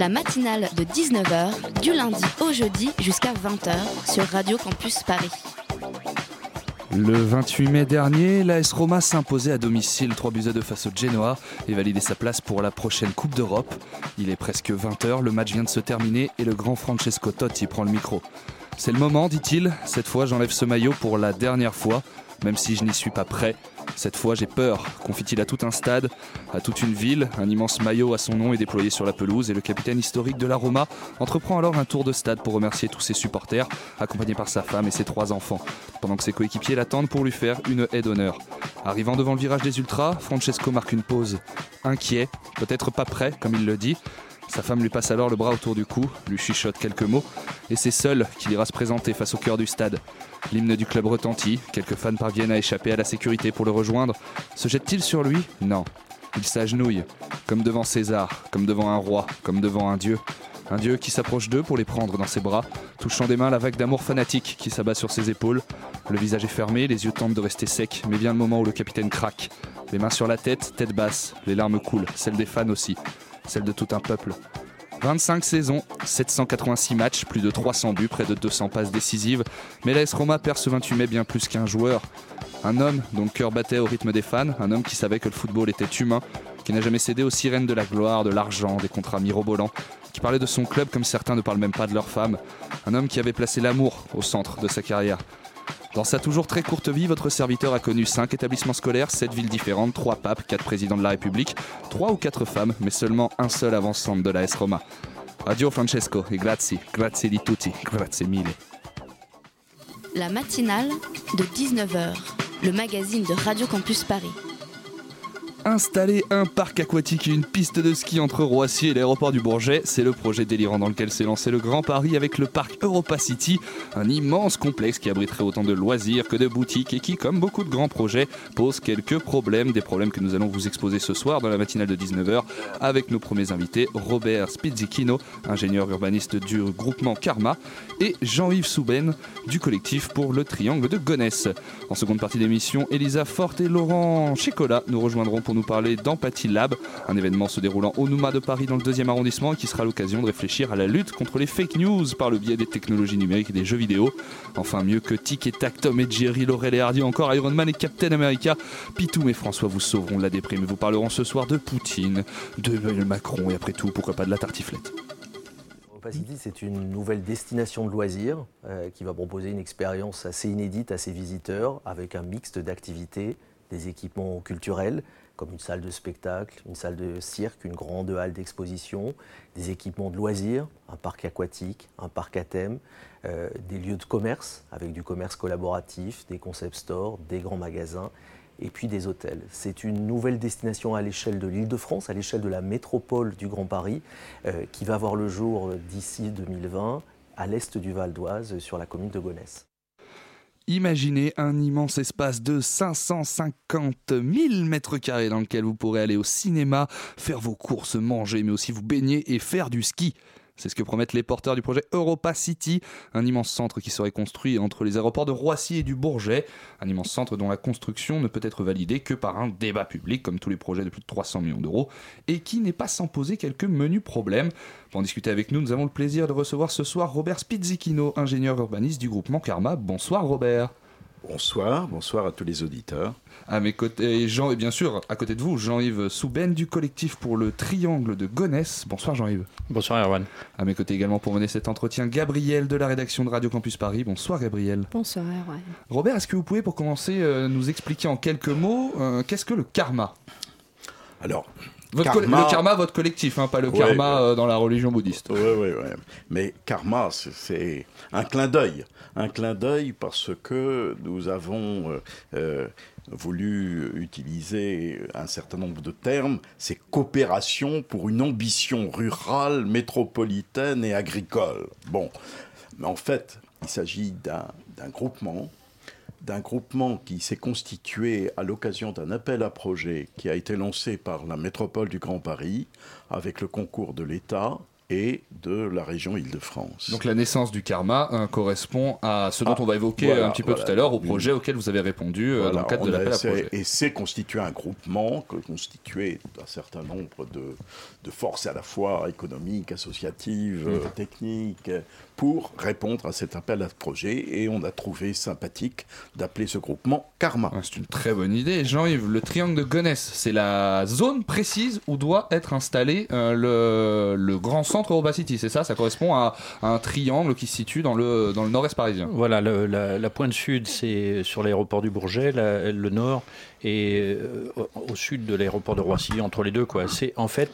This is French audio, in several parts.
La matinale de 19h, du lundi au jeudi jusqu'à 20h sur Radio Campus Paris. Le 28 mai dernier, l'AS Roma s'imposait à domicile 3 buts à 2 face au Genoa et validait sa place pour la prochaine Coupe d'Europe. Il est presque 20h, le match vient de se terminer et le grand Francesco Totti prend le micro. C'est le moment, dit-il. Cette fois, j'enlève ce maillot pour la dernière fois, même si je n'y suis pas prêt. Cette fois, j'ai peur, confie-t-il à tout un stade, à toute une ville. Un immense maillot à son nom est déployé sur la pelouse et le capitaine historique de la Roma entreprend alors un tour de stade pour remercier tous ses supporters, accompagné par sa femme et ses trois enfants, pendant que ses coéquipiers l'attendent pour lui faire une haie d'honneur. Arrivant devant le virage des Ultras, Francesco marque une pause. Inquiet, peut-être pas prêt, comme il le dit. Sa femme lui passe alors le bras autour du cou, lui chuchote quelques mots, et c'est seul qu'il ira se présenter face au cœur du stade. L'hymne du club retentit, quelques fans parviennent à échapper à la sécurité pour le rejoindre. Se jette-t-il sur lui? Non. Il s'agenouille, comme devant César, comme devant un roi, comme devant un dieu. Un dieu qui s'approche d'eux pour les prendre dans ses bras, touchant des mains la vague d'amour fanatique qui s'abat sur ses épaules. Le visage est fermé, les yeux tentent de rester secs, mais vient le moment où le capitaine craque. Les mains sur la tête, tête basse, les larmes coulent, celles des fans aussi, celles de tout un peuple. 25 saisons, 786 matchs, plus de 300 buts, près de 200 passes décisives. Mais l'AS Roma perd ce 28 mai bien plus qu'un joueur. Un homme dont le cœur battait au rythme des fans, un homme qui savait que le football était humain, qui n'a jamais cédé aux sirènes de la gloire, de l'argent, des contrats mirobolants, qui parlait de son club comme certains ne parlent même pas de leur femme. Un homme qui avait placé l'amour au centre de sa carrière. Dans sa toujours très courte vie, votre serviteur a connu 5 établissements scolaires, 7 villes différentes, 3 papes, 4 présidents de la République, 3 ou 4 femmes, mais seulement un seul avant-centre de la S Roma. Francesco e grazie, grazie di tutti, grazie mille. La matinale de 19h, le magazine de Radio Campus Paris. Installer un parc aquatique et une piste de ski entre Roissy et l'aéroport du Bourget, c'est le projet délirant dans lequel s'est lancé le Grand Paris avec le parc Europa City, un immense complexe qui abriterait autant de loisirs que de boutiques et qui, comme beaucoup de grands projets, pose quelques problèmes, des problèmes que nous allons vous exposer ce soir dans la matinale de 19h avec nos premiers invités, Robert Spizzichino, ingénieur urbaniste du groupement Karma, et Jean-Yves Souben du collectif pour le Triangle de Gonesse. En seconde partie d'émission, Elisa Forte et Laurent Chicola nous rejoindront pour nous parler d'Empathie Lab, un événement se déroulant au Nouma de Paris dans le deuxième arrondissement qui sera l'occasion de réfléchir à la lutte contre les fake news par le biais des technologies numériques et des jeux vidéo. Enfin, mieux que Tic et Tac, Tom et Jerry, Laurel et Hardy, encore Iron Man et Captain America, Pitou et François vous sauveront de la déprime et vous parleront ce soir de Poutine, de Macron et après tout, pourquoi pas de la tartiflette. Opacity, c'est une nouvelle destination de loisirs euh, qui va proposer une expérience assez inédite à ses visiteurs avec un mixte d'activités, des équipements culturels comme une salle de spectacle, une salle de cirque, une grande halle d'exposition, des équipements de loisirs, un parc aquatique, un parc à thème, euh, des lieux de commerce avec du commerce collaboratif, des concept stores, des grands magasins et puis des hôtels. C'est une nouvelle destination à l'échelle de l'Île-de-France, à l'échelle de la métropole du Grand Paris, euh, qui va voir le jour d'ici 2020 à l'est du Val d'Oise, sur la commune de Gonesse. Imaginez un immense espace de 550 000 mètres carrés dans lequel vous pourrez aller au cinéma, faire vos courses, manger, mais aussi vous baigner et faire du ski. C'est ce que promettent les porteurs du projet Europa City, un immense centre qui serait construit entre les aéroports de Roissy et du Bourget, un immense centre dont la construction ne peut être validée que par un débat public, comme tous les projets de plus de 300 millions d'euros, et qui n'est pas sans poser quelques menus problèmes. Pour en discuter avec nous, nous avons le plaisir de recevoir ce soir Robert Spizzichino, ingénieur urbaniste du groupement Karma. Bonsoir Robert. Bonsoir, bonsoir à tous les auditeurs. À mes côtés, Jean, et bien sûr, à côté de vous, Jean-Yves Souben du collectif pour le Triangle de Gonesse. Bonsoir Jean-Yves. Bonsoir Erwan. À mes côtés également pour mener cet entretien, Gabriel de la rédaction de Radio Campus Paris. Bonsoir Gabriel. Bonsoir Erwan. Robert, est-ce que vous pouvez pour commencer euh, nous expliquer en quelques mots euh, qu'est-ce que le karma? Alors, Votre coll- Karma. Le karma, votre collectif, hein, pas le Ouais, karma euh, dans la religion bouddhiste. Oui, oui, oui. Mais karma, c'est- un clin d'œil. Un clin d'œil parce que nous avons euh, euh, voulu utiliser un certain nombre de termes. C'est coopération pour une ambition rurale, métropolitaine et agricole. Bon, mais en fait, il s'agit d'un groupement d'un groupement qui s'est constitué à l'occasion d'un appel à projet qui a été lancé par la métropole du Grand Paris avec le concours de l'État et de la région Île-de-France. Donc la naissance du karma hein, correspond à ce dont Ah, on va évoquer voilà, un petit peu voilà. tout à l'heure, au projet auquel vous avez répondu euh, dans le cadre de a l'appel à projet. Et c'est constitué un groupement, constitué d'un certain nombre de, de forces à la fois économiques, associatives, Mmh. euh, techniques, pour répondre à cet appel à projet. Et on a trouvé sympathique d'appeler ce groupement Karma. Ah, C'est une très bonne idée. Jean-Yves, le triangle de Gonesse, c'est la zone précise où doit être installé euh, le, le grand centre Europa City, c'est ça Ça correspond à, à un triangle qui se situe dans le, dans le nord-est parisien. Voilà, le- la, la pointe sud, c'est sur l'aéroport du Bourget, la- le nord, et euh, au, sud de l'aéroport de Roissy, entre les deux. Quoi. C'est, en fait,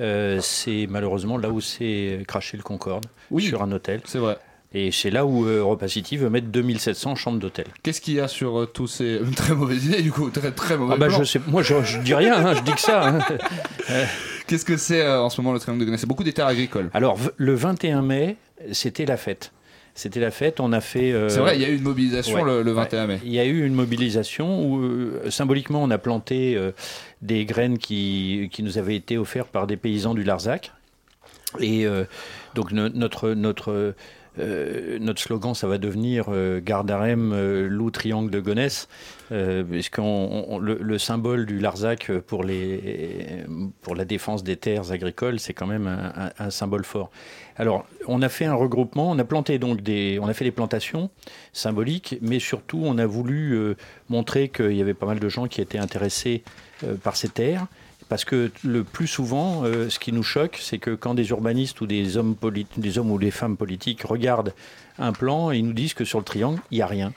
euh, c'est malheureusement là où s'est craché le Concorde, Oui. sur un hôtel. C'est vrai. Et c'est là où euh, Europa City veut mettre 2700 chambres d'hôtel. Qu'est-ce qu'il y a sur euh, tous ces... Une très mauvaise idée du coup, très très mauvais Ah bah plan. je sais, moi je, je dis rien, hein, je dis que ça. hein. Qu'est-ce que c'est euh, en ce moment le triangle de Gonesse C'est beaucoup des terres agricoles. Alors le 21 mai, c'était la fête. C'était la fête, on a fait... euh, C'est vrai, il y a eu une mobilisation ouais, le, le ouais. 21 mai. Il y a eu une mobilisation où, euh, symboliquement, on a planté des graines qui, qui nous avaient été offertes par des paysans du Larzac. Et euh, donc, no- notre, notre, euh, notre slogan, ça va devenir euh, Gardarem, euh, loup triangle de Gonesse, euh, puisqu'on on- le, le symbole du Larzac pour, les, pour la défense des terres agricoles, c'est quand même un, un- symbole fort. Alors, on a fait un regroupement, on a planté donc des, on a fait des plantations symboliques, mais surtout on a voulu euh, montrer qu'il y avait pas mal de gens qui étaient intéressés euh, par ces terres. Parce que le plus souvent, euh, ce qui nous choque, c'est que quand des urbanistes ou des hommes, des hommes ou des femmes politiques regardent un plan, ils nous disent que sur le triangle, il n'y a rien.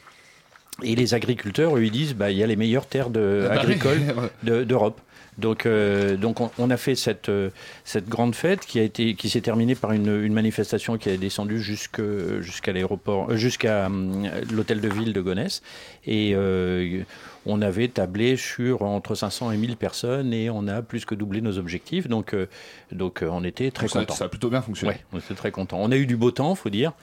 Et les agriculteurs, eux, ils disent, bah, il y a les meilleures terres de- Ah bah agricoles de- d'Europe. Donc, euh, donc on, on a fait cette, euh, cette grande fête qui a été qui s'est terminée par une, une manifestation qui descendue jusque jusqu'à l'aéroport, euh, jusqu'à hum, l'hôtel de ville de Gonesse. Et euh, on avait tablé sur entre 500 et 1000 personnes et on a plus que doublé nos objectifs. Donc, euh, donc euh, on était très Ça, contents. ça a plutôt bien fonctionné. Ouais, on était très contents. On a eu du beau temps, faut dire.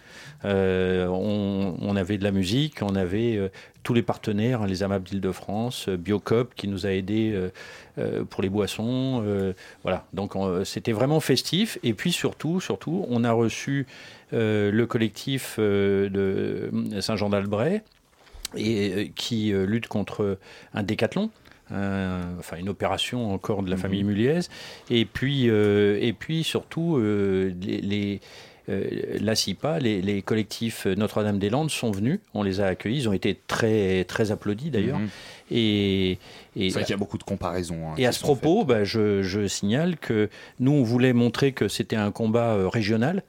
Euh, on, on avait de la musique, on avait euh, tous les partenaires, les AMAP d'Île-de-France, Biocop qui nous a aidés pour les boissons. voilà, donc on- c'était vraiment festif. Et puis surtout, surtout, on a reçu le collectif de Saint-Jean-d'Albret et euh, qui euh, lutte contre un décathlon. un- enfin une opération encore de la famille Muliez et puis euh, et puis surtout euh, les, les euh, la CIPA, les, les collectifs Notre-Dame-des-Landes sont venus, on les a accueillis, ils ont été très, très applaudis d'ailleurs. Mhm. Et, et, C'est vrai qu'il y a beaucoup de comparaisons. hein, et à ce propos, bah, je, je signale que nous, on voulait montrer que c'était un combat euh, régional.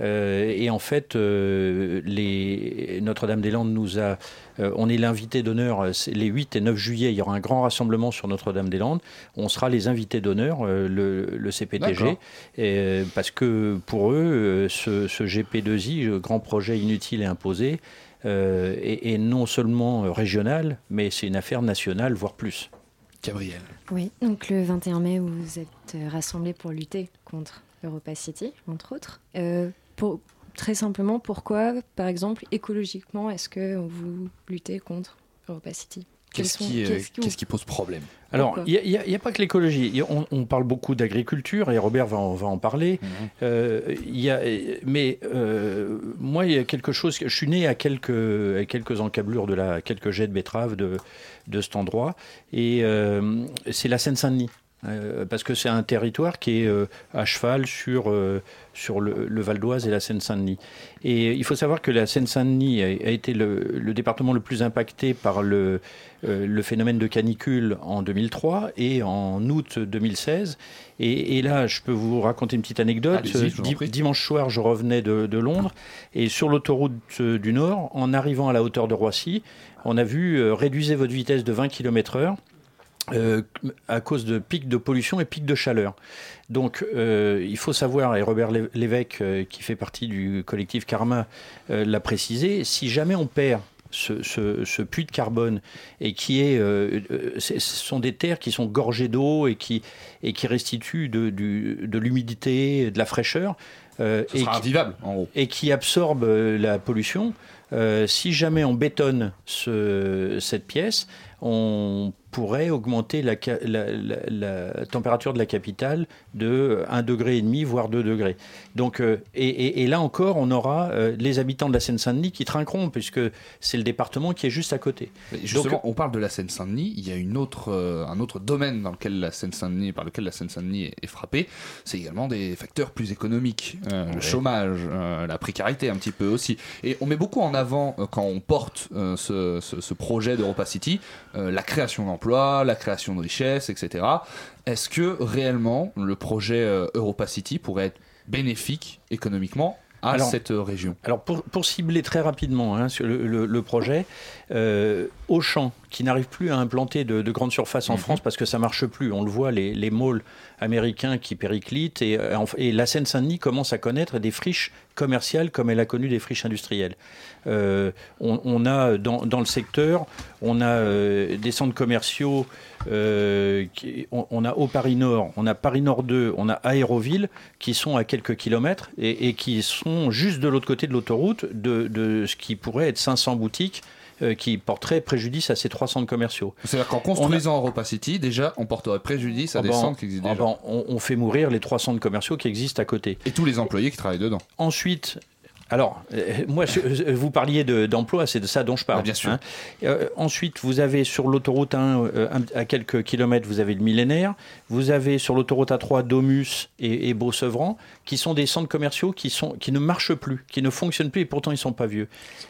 Euh, et en fait, euh, les... Notre-Dame-des-Landes nous a. euh, on est l'invité d'honneur. Les 8 et 9 juillet, il y aura un grand rassemblement sur Notre-Dame-des-Landes. On sera les invités d'honneur, euh, le, le CPTG. Et, parce que pour eux, ce, ce GP2I, le grand projet inutile et imposé, euh, est, est non seulement euh, régional, mais c'est une affaire nationale, voire plus. Gabriel. Oui, donc le 21 mai, vous êtes rassemblés pour lutter contre Europa City, entre autres. Euh, pour, très simplement, pourquoi, par exemple, écologiquement, est-ce que vous luttez contre Europa City? Quels Qu'est-ce sont- qui, euh, qu'est-ce qui pose problème? Alors, il n'y a, pas que l'écologie. On, on parle beaucoup d'agriculture et Robert va en, va en parler. Mhm. Euh, il y a, mais euh, moi, il y a quelque chose. Je suis né à quelques, à quelques encablures de la, quelques jets de betteraves de, de cet endroit, et euh, c'est la Seine-Saint-Denis. Euh, parce que c'est un territoire qui est euh, à cheval sur, euh, sur le, le Val d'Oise et la Seine-Saint-Denis. Et il faut savoir que la Seine-Saint-Denis a, a été le, le département le plus impacté par le, euh, le phénomène de canicule en 2003 et en août 2016. Et, et là, je peux vous raconter une petite anecdote. Dimanche soir, je revenais de, de Londres et sur l'autoroute euh, du Nord, en arrivant à la hauteur de Roissy, on a vu euh, réduisez votre vitesse de 20 km/h. Euh, à cause de pics de pollution et pics de chaleur. Donc euh, il faut savoir, et Robert Lévesque, euh, qui fait partie du collectif Karma, l'a précisé, si jamais on perd ce, puits de carbone et qui est, ce sont des terres qui sont gorgées d'eau et qui, et qui restituent de, de l'humidité, de la fraîcheur. Ce et sera invivable, en gros. Et qui absorbent la pollution. si jamais on bétonne ce, cette pièce, on pourrait augmenter la, température de la capitale de 1,5 degré, voire 2 degrés. Donc, euh, et, là encore, on aura euh, les habitants de la Seine-Saint-Denis qui trinqueront, puisque c'est le département qui est juste à côté. justement, on parle de la Seine-Saint-Denis, il y a une autre, euh, un autre domaine dans lequel la Seine-Saint-Denis, par lequel la Seine-Saint-Denis est, frappée, c'est également des facteurs plus économiques, le chômage, la précarité un petit peu aussi. Et on met beaucoup en avant, quand on porte ce, ce, projet d'Europa City, la création d'emplois la création de richesses, etc. Est-ce que réellement le projet euh, Europa City pourrait être bénéfique économiquement à cette euh, région? Alors pour, cibler très rapidement hein, sur le, projet, euh, Auchan, qui n'arrive plus à implanter de, grandes surfaces en mhm. France parce que ça marche plus, on le voit, les, les malls américains qui périclitent et, et la Seine-Saint-Denis commence à connaître des friches commerciales comme elle a connu des friches industrielles. Euh, on, a dans, le secteur, on a euh, des centres commerciaux, euh, on, a au Paris Nord, on a Paris Nord 2, on a Aéroville qui sont à quelques kilomètres et, qui sont juste de l'autre côté de l'autoroute de, ce qui pourrait être 500 boutiques qui porteraient préjudice à ces trois centres commerciaux. C'est-à-dire qu'en construisant Europa City, déjà, on porterait préjudice à ah des ben, centres qui existent ah déjà. Ben, on, on, fait mourir les trois centres commerciaux qui existent à côté. Et tous les employés qui travaillent dedans. Ensuite, alors, euh, moi, vous parliez d'emploi, c'est de ça dont je parle. Ah, bien sûr. Hein. Euh, ensuite, vous avez sur l'autoroute 1, euh, à quelques kilomètres, vous avez le millénaire. Vous avez sur l'autoroute A3 Domus et, et Beau-Sevran, qui sont des centres commerciaux qui, sont, qui ne marchent plus, qui ne fonctionnent plus et pourtant ils ne sont pas vieux.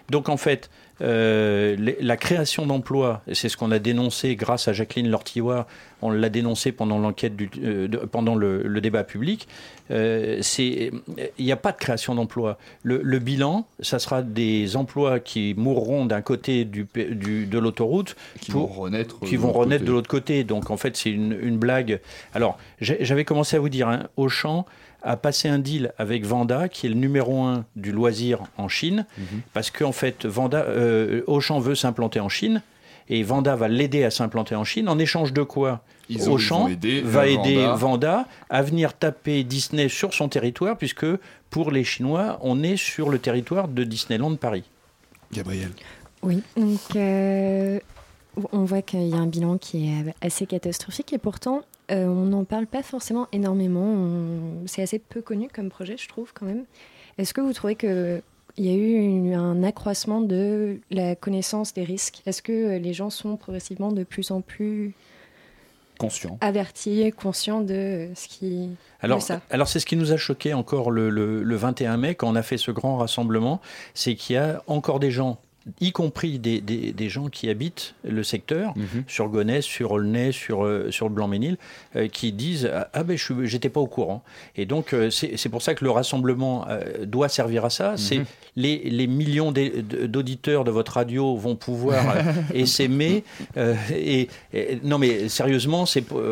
Donc en fait, euh, la création d'emplois, c'est ce qu'on a dénoncé grâce à Jacqueline Lortillois, on l'a dénoncé pendant l'enquête, euh, pendant le, débat public. Euh, il n'y a pas de création d'emplois. Le, bilan, ça sera des emplois qui mourront d'un côté du, de l'autoroute, qui vont renaître, qui vont renaître de l'autre côté. Donc en fait, c'est une, blague. Alors, j'avais commencé à vous dire, hein, Auchan a passé un deal avec Vanda, qui est le numéro un du loisir en Chine, mhm. parce qu'en fait, Vanda, euh, Auchan veut s'implanter en Chine, et Vanda va l'aider à s'implanter en Chine, en échange de quoi Auchan va aider Vanda. à venir taper Disney sur son territoire, puisque pour les Chinois, on est sur le territoire de Disneyland Paris. Gabriel. Oui, donc euh, on voit qu'il y a un bilan qui est assez catastrophique et pourtant euh, on n'en parle pas forcément énormément. C'est assez peu connu comme projet, je trouve, quand même. Est-ce que vous trouvez qu'il y a eu un accroissement de la connaissance des risques? Est-ce que les gens sont progressivement de plus en plus conscients, avertis, conscients de ce qui alors, alors c'est ce qui nous a choqué encore le, le 21 mai quand on a fait ce grand rassemblement, c'est qu'il y a encore des gens y compris des, des, gens qui habitent le secteur, mhm. sur Gonesse, sur Aulnay, sur, euh, sur le Blanc-Ménil, euh, qui disent Ah, ah ben, j'étais pas au courant. Et donc, euh, c'est pour ça que le rassemblement doit servir à ça. Mhm. C'est les, les, millions d'auditeurs de votre radio vont pouvoir s'aimer. Et, non, mais sérieusement,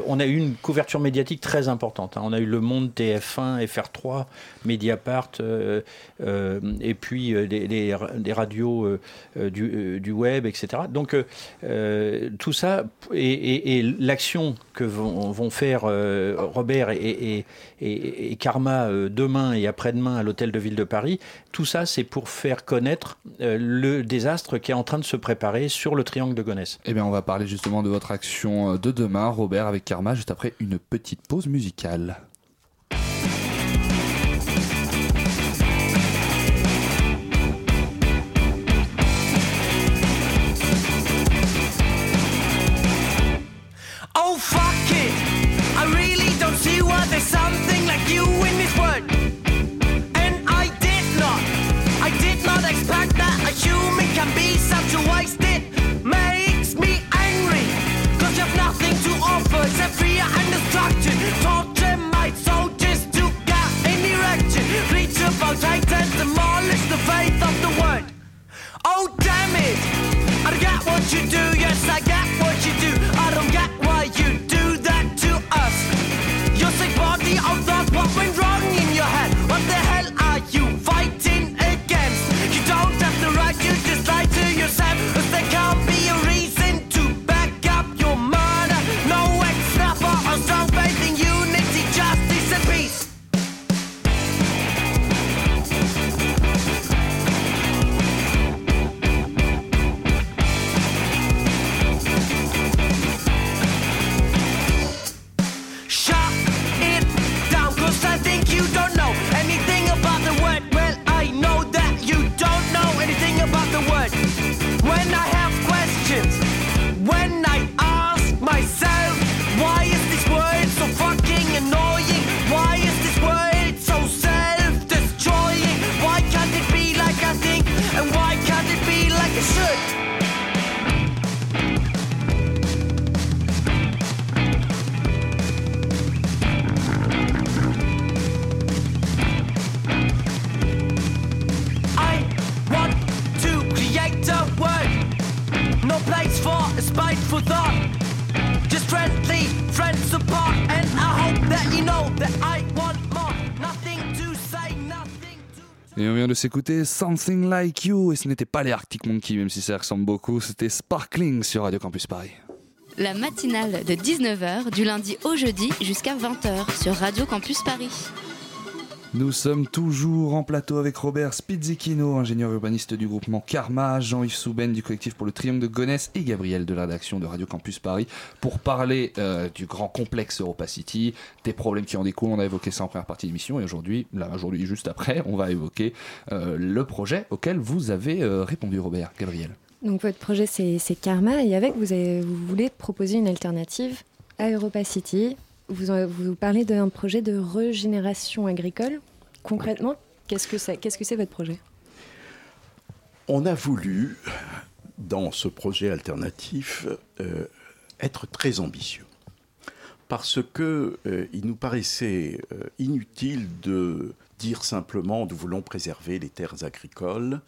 on a eu une couverture médiatique très importante. Hein. On a eu Le Monde, TF1, FR3, Mediapart, et puis des, des radios. Euh, euh, du, web, etc. Donc euh, tout ça et, l'action que vont, faire Robert et, Karma demain et après-demain à l'hôtel de ville de Paris, tout ça c'est pour faire connaître le désastre qui est en train de se préparer sur le triangle de Gonesse. Eh bien on va parler justement de votre action de demain, Robert, avec Karma, juste après une petite pause musicale. what you do. S'écouter Something Like You, et ce n'était pas les Arctic Monkeys, même si ça ressemble beaucoup, c'était Sparkling sur Radio Campus Paris. La matinale de 19h du lundi au jeudi jusqu'à 20h sur Radio Campus Paris. Nous sommes toujours en plateau avec Robert Spizzichino, ingénieur urbaniste du groupement Karma, Jean-Yves Souben du collectif pour le Triangle de Gonesse et Gabriel de la rédaction de Radio Campus Paris pour parler euh, du grand complexe Europa City, des problèmes qui en découlent. On a évoqué ça en première partie d'émission et aujourd'hui, là aujourd'hui juste après, on va évoquer euh, le projet auquel vous avez euh, répondu Robert, Gabriel. Donc votre projet c'est Karma et avec vous, vous voulez proposer une alternative à Europa City. Vous, parlez d'un projet de régénération agricole. Concrètement, qu'est-ce que c'est Qu'est-ce que c'est votre projet? On a voulu, dans ce projet alternatif, euh, être très ambitieux. Parce que euh, il nous paraissait euh, inutile de dire simplement nous voulons préserver les terres agricoles,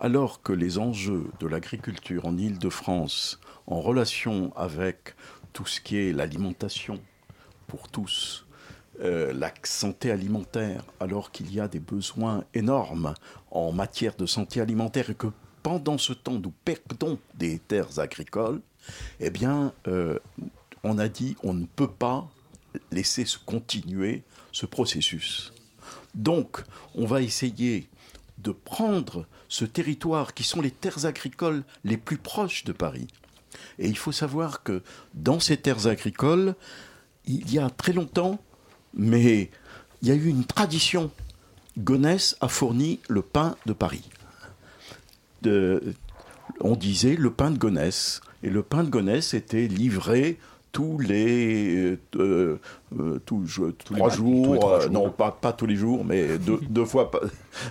alors que les enjeux de l'agriculture en Île-de-France, en relation avec tout ce qui est l'alimentation pour tous, euh, la santé alimentaire, alors qu'il y a des besoins énormes en matière de santé alimentaire et que pendant ce temps nous perdons des terres agricoles, eh bien, euh, on a dit on ne peut pas laisser se continuer ce processus. Donc, on va essayer de prendre ce territoire qui sont les terres agricoles les plus proches de Paris. Et il faut savoir que dans ces terres agricoles, il y a très longtemps, mais il y a eu une tradition. Gonesse a fourni le pain de Paris. De- on disait le pain de Gonesse. Et le pain de Gonesse était livré tous les euh, euh, tous- je- trois jours, tous les trois euh, jours. non pas, pas tous les jours, mais deux, deux fois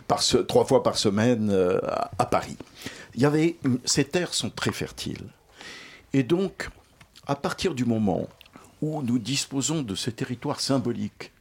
par, trois fois par semaine euh, à, à Paris. Il y avait ces terres sont très fertiles. Et donc, à partir du moment où nous disposons de ces territoires symboliques,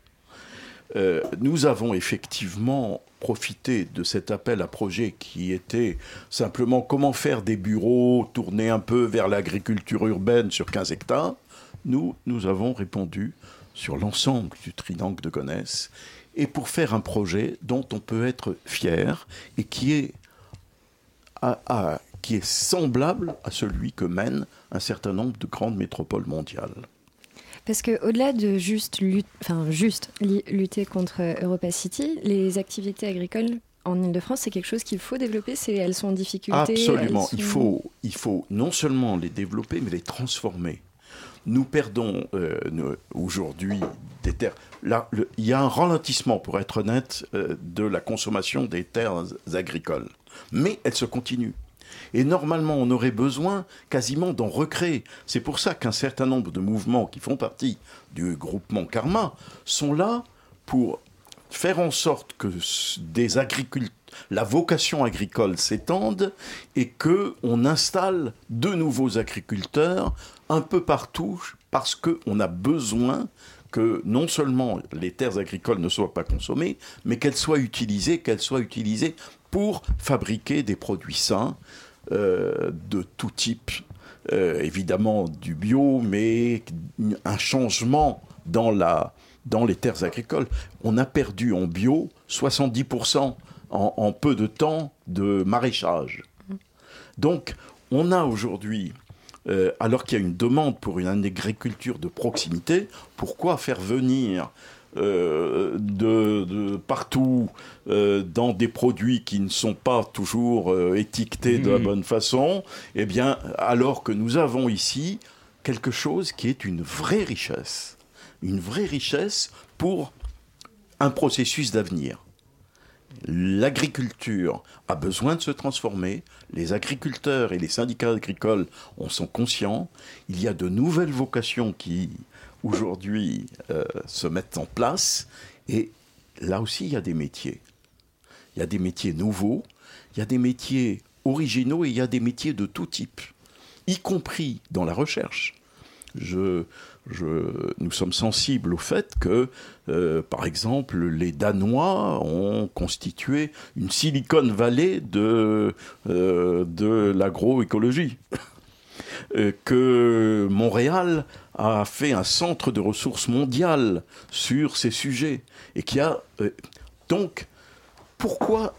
euh, nous avons effectivement profité de cet appel à projet qui était simplement comment faire des bureaux, tourner un peu vers l'agriculture urbaine sur 15 hectares. Nous, nous avons répondu sur l'ensemble du triangle de Gonesse et pour faire un projet dont on peut être fier et qui est qui est semblable à celui que mènent un certain nombre de grandes métropoles mondiales. Parce que au-delà de juste, enfin, lutter contre euh, Europa City, les activités agricoles en Ile-de-France, c'est quelque chose qu'il faut développer. C'est elles sont en difficulté. Absolument. Il, faut, il faut non seulement les développer, mais les transformer. Nous perdons euh, aujourd'hui des terres. Là, le- il y a un ralentissement, pour être honnête, euh, de la consommation des terres agricoles. Mais elle se continue. Et normalement, on aurait besoin quasiment d'en recréer. C'est pour ça qu'un certain nombre de mouvements qui font partie du groupement Karma sont là pour faire en sorte que des la vocation agricole s'étende et que on installe de nouveaux agriculteurs un peu partout parce qu'on a besoin que non seulement les terres agricoles ne soient pas consommées, mais qu'elles soient utilisées, qu'elles soient utilisées pour fabriquer des produits sains euh, de tout type, Euh, évidemment du bio, mais un changement dans, la, dans les terres agricoles. On a perdu en bio 70% en, peu de temps de maraîchage. Donc, on a aujourd'hui, euh, alors qu'il y a une demande pour une agriculture de proximité, pourquoi faire venir euh, de, de partout euh, dans des produits qui ne sont pas toujours euh, étiquetés de la Mhm. bonne façon, eh bien, alors que nous avons ici quelque chose qui est une vraie richesse, une vraie richesse pour un processus d'avenir. L'agriculture a besoin de se transformer, les agriculteurs et les syndicats agricoles en sont conscients, il y a de nouvelles vocations qui aujourd'hui euh, se mettent en place, et là aussi il y a des métiers. Il y a des métiers nouveaux, il y a des métiers originaux et il y a des métiers de tout type, y compris dans la recherche. Nous sommes sensibles au fait que, euh, par exemple, les Danois ont constitué une Silicon Valley de, euh, de l'agroécologie. que Montréal a fait un centre de ressources mondiales sur ces sujets et qui a euh, donc pourquoi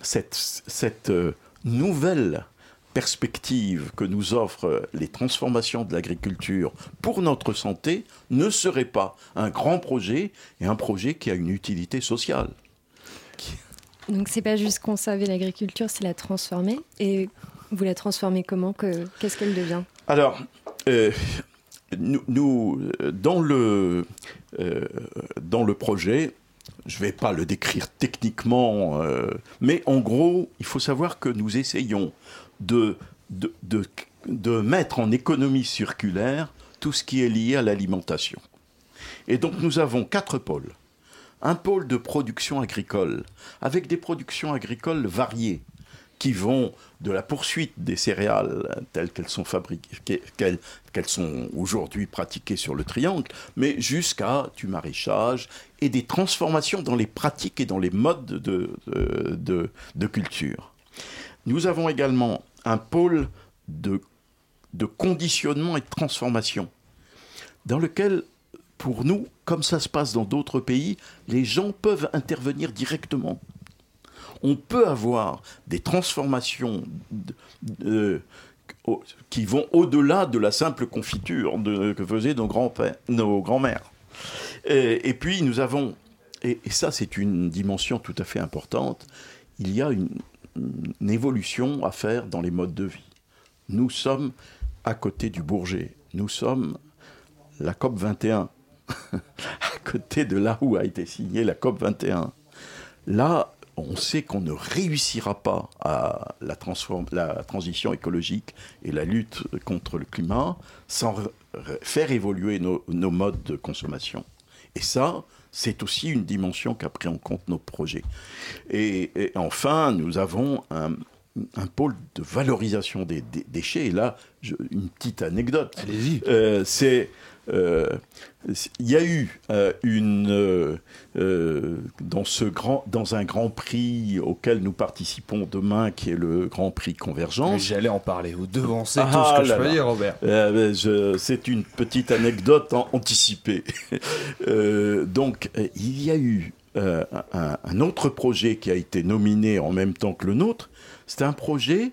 cette, cette euh, nouvelle perspective que nous offrent les transformations de l'agriculture pour notre santé ne serait pas un grand projet et un projet qui a une utilité sociale? Donc c'est pas juste conserver l'agriculture, c'est la transformer. Et vous la transformez comment? Que, Qu'est-ce qu'elle devient? Alors, euh, nous, euh, dans, le, euh, dans le projet, je ne vais pas le décrire techniquement, euh, mais en gros, il faut savoir que nous essayons de mettre en économie circulaire tout ce qui est lié à l'alimentation. Et donc nous avons quatre pôles. Un pôle de production agricole, avec des productions agricoles variées, qui vont de la poursuite des céréales telles qu'elles sont fabriquées, qu'elles, sont aujourd'hui pratiquées sur le triangle, mais jusqu'à du maraîchage et des transformations dans les pratiques et dans les modes de, de, de, de culture. Nous avons également un pôle de, de conditionnement et de transformation, dans lequel, pour nous, comme ça se passe dans d'autres pays, les gens peuvent intervenir directement. On peut avoir des transformations qui vont au-delà de la simple confiture que faisaient nos grands-pères, nos grands-mères. Et, puis nous avons, et, et ça c'est une dimension tout à fait importante, il y a une, une évolution à faire dans les modes de vie. Nous sommes à côté du Bourget, nous sommes la COP 21, à côté de là où a été signée la COP 21. Là, on sait qu'on ne réussira pas à la, transition écologique et la lutte contre le climat sans re- re- faire évoluer nos, nos modes de consommation. Et ça, c'est aussi une dimension qu'a pris en compte nos projets. Et, et enfin, nous avons un, un pôle de valorisation des, des déchets. Et là, je- une petite anecdote. Allez-y. Euh, c'est il y a eu euh, une euh, euh, dans ce grand dans un grand prix auquel nous participons demain qui est le Grand Prix Convergence. J'allais en parler. Vous devancez Ah tout ce que là je peux là. dire, Robert. Euh, c'est une petite anecdote anticipée. Euh, donc, euh, il y a eu euh, un, un autre projet qui a été nominé en même temps que le nôtre. C'est un projet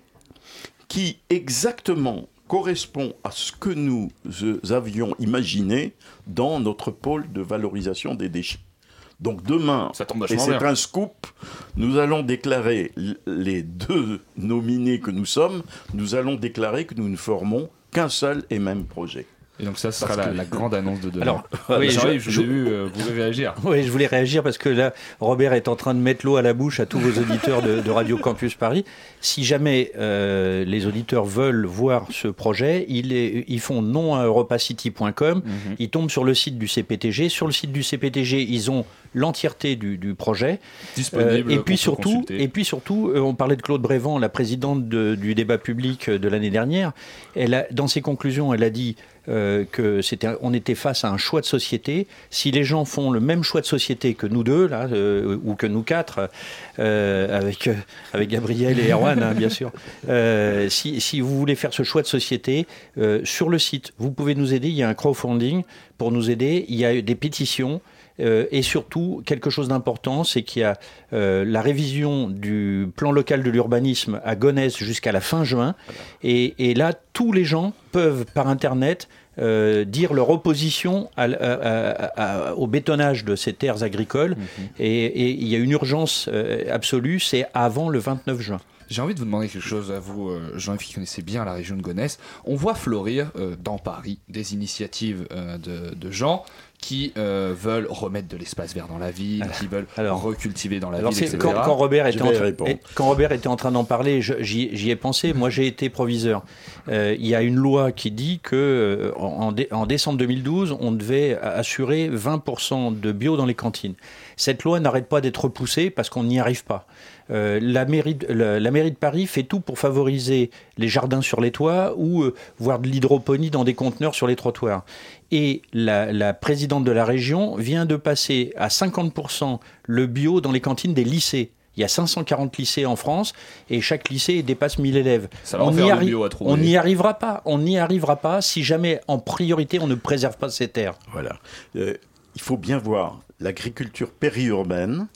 qui exactement correspond à ce que nous avions imaginé dans notre pôle de valorisation des déchets. Donc demain, Ça tombe et c'est un scoop, nous allons déclarer, les deux nominés que nous sommes, nous allons déclarer que nous ne formons qu'un seul et même projet. Et donc ça, ce sera la, que- la grande annonce de demain. Alors, oui, oui, Jean-Yves, je- vu, euh, vous devez réagir. Oui, je voulais réagir parce que là, Robert est en train de mettre l'eau à la bouche à tous vos auditeurs de, de Radio Campus Paris. Si jamais euh, les auditeurs veulent voir ce projet, ils, est- ils font non à europacity.com, Mhm. ils tombent sur le site du CPTG. Sur le site du CPTG, ils ont l'entièreté du, du projet. Disponible. Euh, et puis surtout, et puis surtout, on parlait de Claude Brévent, la présidente de- du débat public de l'année dernière. Elle a, dans ses conclusions, elle a dit euh, que c'était, on était face à un choix de société. Si les gens font le même choix de société que nous deux, là, euh, ou que nous quatre, euh, avec avec Gabriel et Erwan, hein, bien sûr. si, si vous voulez faire ce choix de société, sur le site, vous pouvez nous aider. Il y a un crowdfunding pour nous aider. Il y a des pétitions. Euh, et surtout, quelque chose d'important, c'est qu'il y a euh, la révision du plan local de l'urbanisme à Gonesse jusqu'à la fin juin. Et, et là, tous les gens peuvent, par Internet, euh, dire leur opposition à l- à- à- à- au bétonnage de ces terres agricoles. Et, et il y a une urgence absolue, c'est avant le 29 juin. J'ai envie de vous demander quelque chose à vous, euh, Jean-Yves, qui connaissez bien la région de Gonesse. On voit fleurir euh, dans Paris des initiatives euh, de, de gens qui euh, veulent remettre de l'espace vert dans la ville, qui veulent alors- recultiver dans la Alors ville, etc. quand, quand Robert était en train, répondre. et- quand Robert était en train d'en parler, je- j'y j'y ai pensé. Moi, j'ai été proviseur. Euh, Il y a une loi qui dit que euh, en, dé- en décembre 2012, on devait assurer 20% de bio dans les cantines. Cette loi n'arrête pas d'être repoussée parce qu'on n'y arrive pas. Euh, la, mairie, de- la, la mairie de Paris fait tout pour favoriser les jardins sur les toits ou euh, voir de l'hydroponie dans des conteneurs sur les trottoirs. Et la, la présidente de la région vient de passer à 50% le bio dans les cantines des lycées. Il y a 540 lycées en France et chaque lycée dépasse 1000 élèves. Ça va en on faire n'y du arri- bio à trouver. on n'y arrivera pas. On n'y arrivera pas si jamais en priorité on ne préserve pas ces terres. Voilà. Euh, il faut bien voir l'agriculture périurbaine,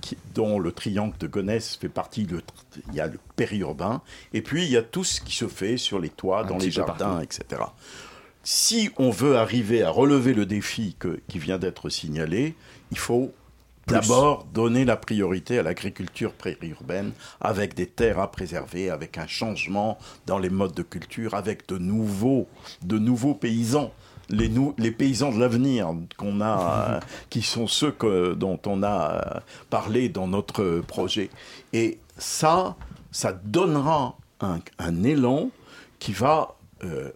qui- dont le triangle de Gonesse fait partie. Le, il y a le périurbain, et puis il y a tout ce qui se fait sur les toits, Un dans les jardins, partout. etc. Si on veut arriver à relever le défi que- qui vient d'être signalé, il faut d'abord donner la priorité à l'agriculture périurbaine, avec des terres à préserver, avec un changement dans les modes de culture, avec de nouveaux, de nouveaux paysans. Les, paysans de l'avenir qu'on a, euh, qui sont ceux que- dont on a euh, parlé dans notre projet. Et ça, ça donnera un, un élan qui va euh,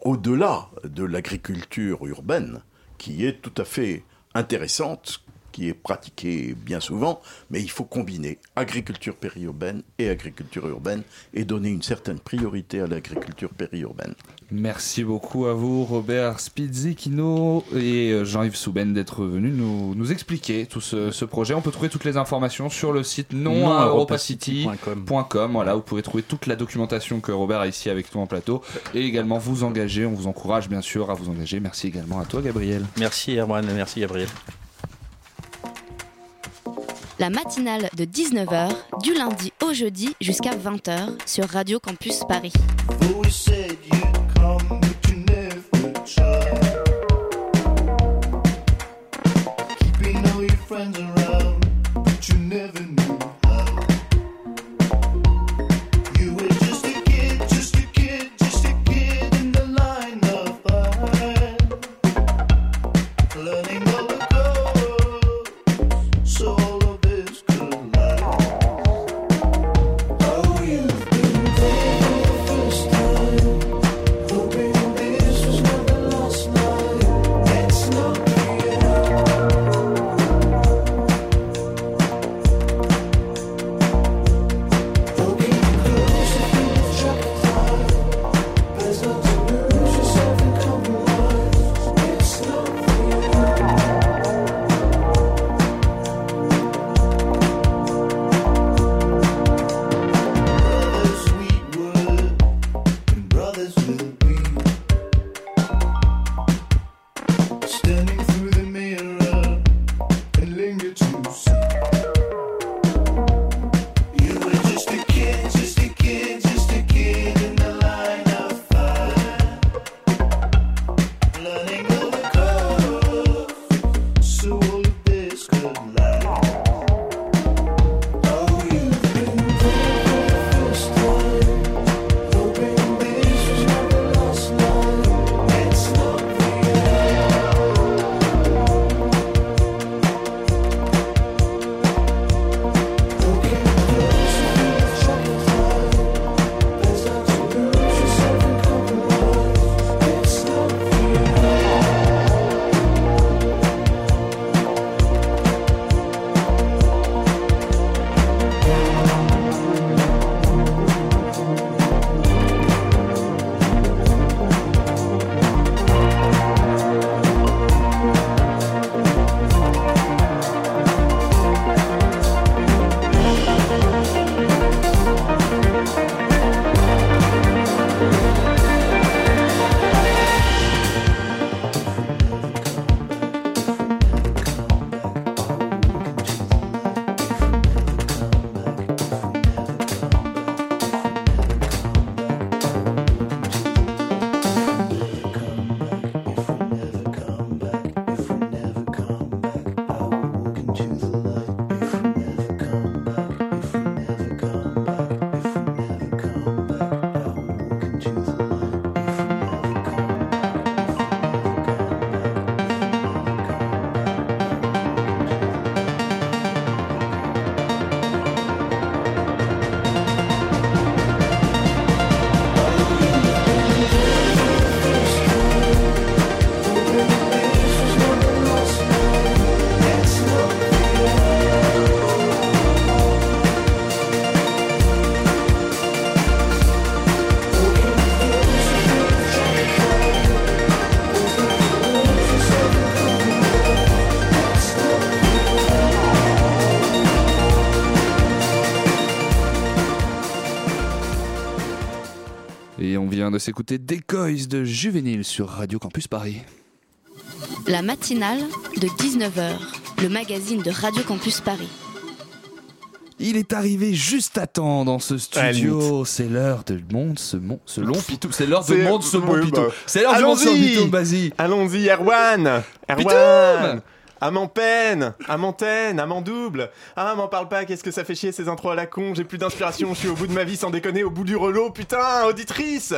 au-delà de l'agriculture urbaine, qui est tout à fait intéressante, qui est pratiquée bien souvent, mais il faut combiner agriculture périurbaine et agriculture urbaine et donner une certaine priorité à l'agriculture périurbaine. Merci beaucoup à vous, Robert Spizzikino et euh, Jean-Yves Souben, d'être venus nous, nous expliquer tout ce, ce projet. On peut trouver toutes les informations sur le site non à europacity.com. Voilà, vous pouvez trouver toute la documentation que Robert a ici avec nous en plateau et également vous engager. On vous encourage bien sûr à vous engager. Merci également à toi, Gabriel. Merci Erwan, merci Gabriel. La matinale de 19h, du lundi au jeudi jusqu'à 20h sur Radio Campus Paris. Et on vient de s'écouter Decoys de Juvénile sur Radio Campus Paris. La matinale de 19h, le magazine de Radio Campus Paris. Il est arrivé juste à temps dans ce studio. C'est l'heure de monde ce monde ce long pitou. C'est l'heure de C'est- monde ce bon pitou. bah. C'est l'heure du monde ce Allons-y. pitou, vas-y. Allons-y, Erwan Pitoum Erwan à mon peine, à mon à mon double. Ah, m'en parle pas, qu'est-ce que ça fait chier ces intros à la con. J'ai plus d'inspiration, je suis au bout de ma vie sans déconner, au bout du relot, putain, auditrice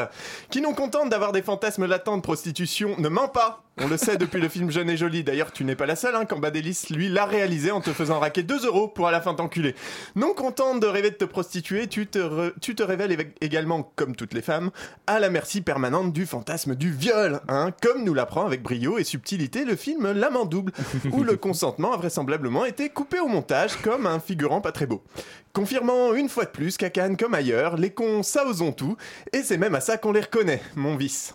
Qui non contente d'avoir des fantasmes latents de prostitution, ne ment pas on le sait depuis le film Jeune et Jolie. D'ailleurs, tu n'es pas la seule, hein, quand Badélis, lui, l'a réalisé en te faisant raquer 2 euros pour à la fin t'enculer. Non contente de rêver de te prostituer, tu te, re- tu te révèles également, comme toutes les femmes, à la merci permanente du fantasme du viol, hein, comme nous l'apprend avec brio et subtilité le film L'amant double, où le consentement a vraisemblablement été coupé au montage comme un figurant pas très beau. Confirmant une fois de plus qu'à Cannes comme ailleurs, les cons ça osons tout, et c'est même à ça qu'on les reconnaît, mon vice.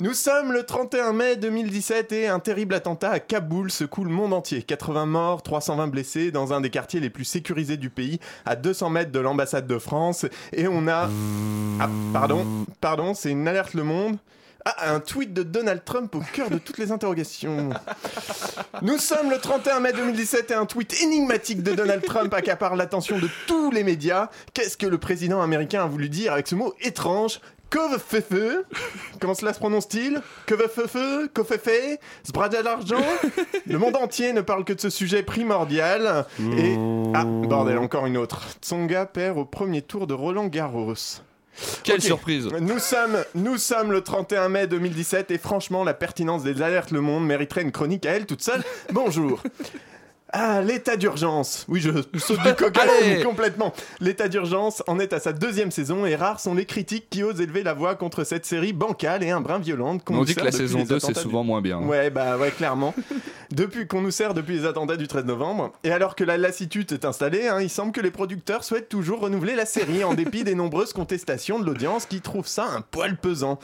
Nous sommes le 31 mai 2017 et un terrible attentat à Kaboul secoue le monde entier. 80 morts, 320 blessés dans un des quartiers les plus sécurisés du pays, à 200 mètres de l'ambassade de France. Et on a... Ah, pardon, pardon, c'est une alerte Le Monde. Ah, un tweet de Donald Trump au cœur de toutes les interrogations. Nous sommes le 31 mai 2017 et un tweet énigmatique de Donald Trump accapare l'attention de tous les médias. Qu'est-ce que le président américain a voulu dire avec ce mot étrange? Kovefefe Comment cela se prononce-t-il? Kovefefe Kofefe Sbrada l'argent? Le monde entier ne parle que de ce sujet primordial. Et. Ah, bordel, encore une autre. Tsonga perd au premier tour de Roland Garros. Quelle Ok. surprise. Nous sommes, nous sommes le 31 mai 2017 et franchement, la pertinence des alertes Le Monde mériterait une chronique à elle toute seule. Bonjour. Ah, l'état d'urgence. Oui, je saute du coq complètement. L'état d'urgence en est à sa deuxième saison et rares sont les critiques qui osent élever la voix contre cette série bancale et un brin violente. On nous dit que la saison les 2 c'est souvent moins bien. hein. Ouais, bah ouais, clairement. Depuis qu'on nous sert depuis les attentats du 13 novembre, et alors que la lassitude est installée, hein, il semble que les producteurs souhaitent toujours renouveler la série en dépit des nombreuses contestations de l'audience qui trouve ça un poil pesant.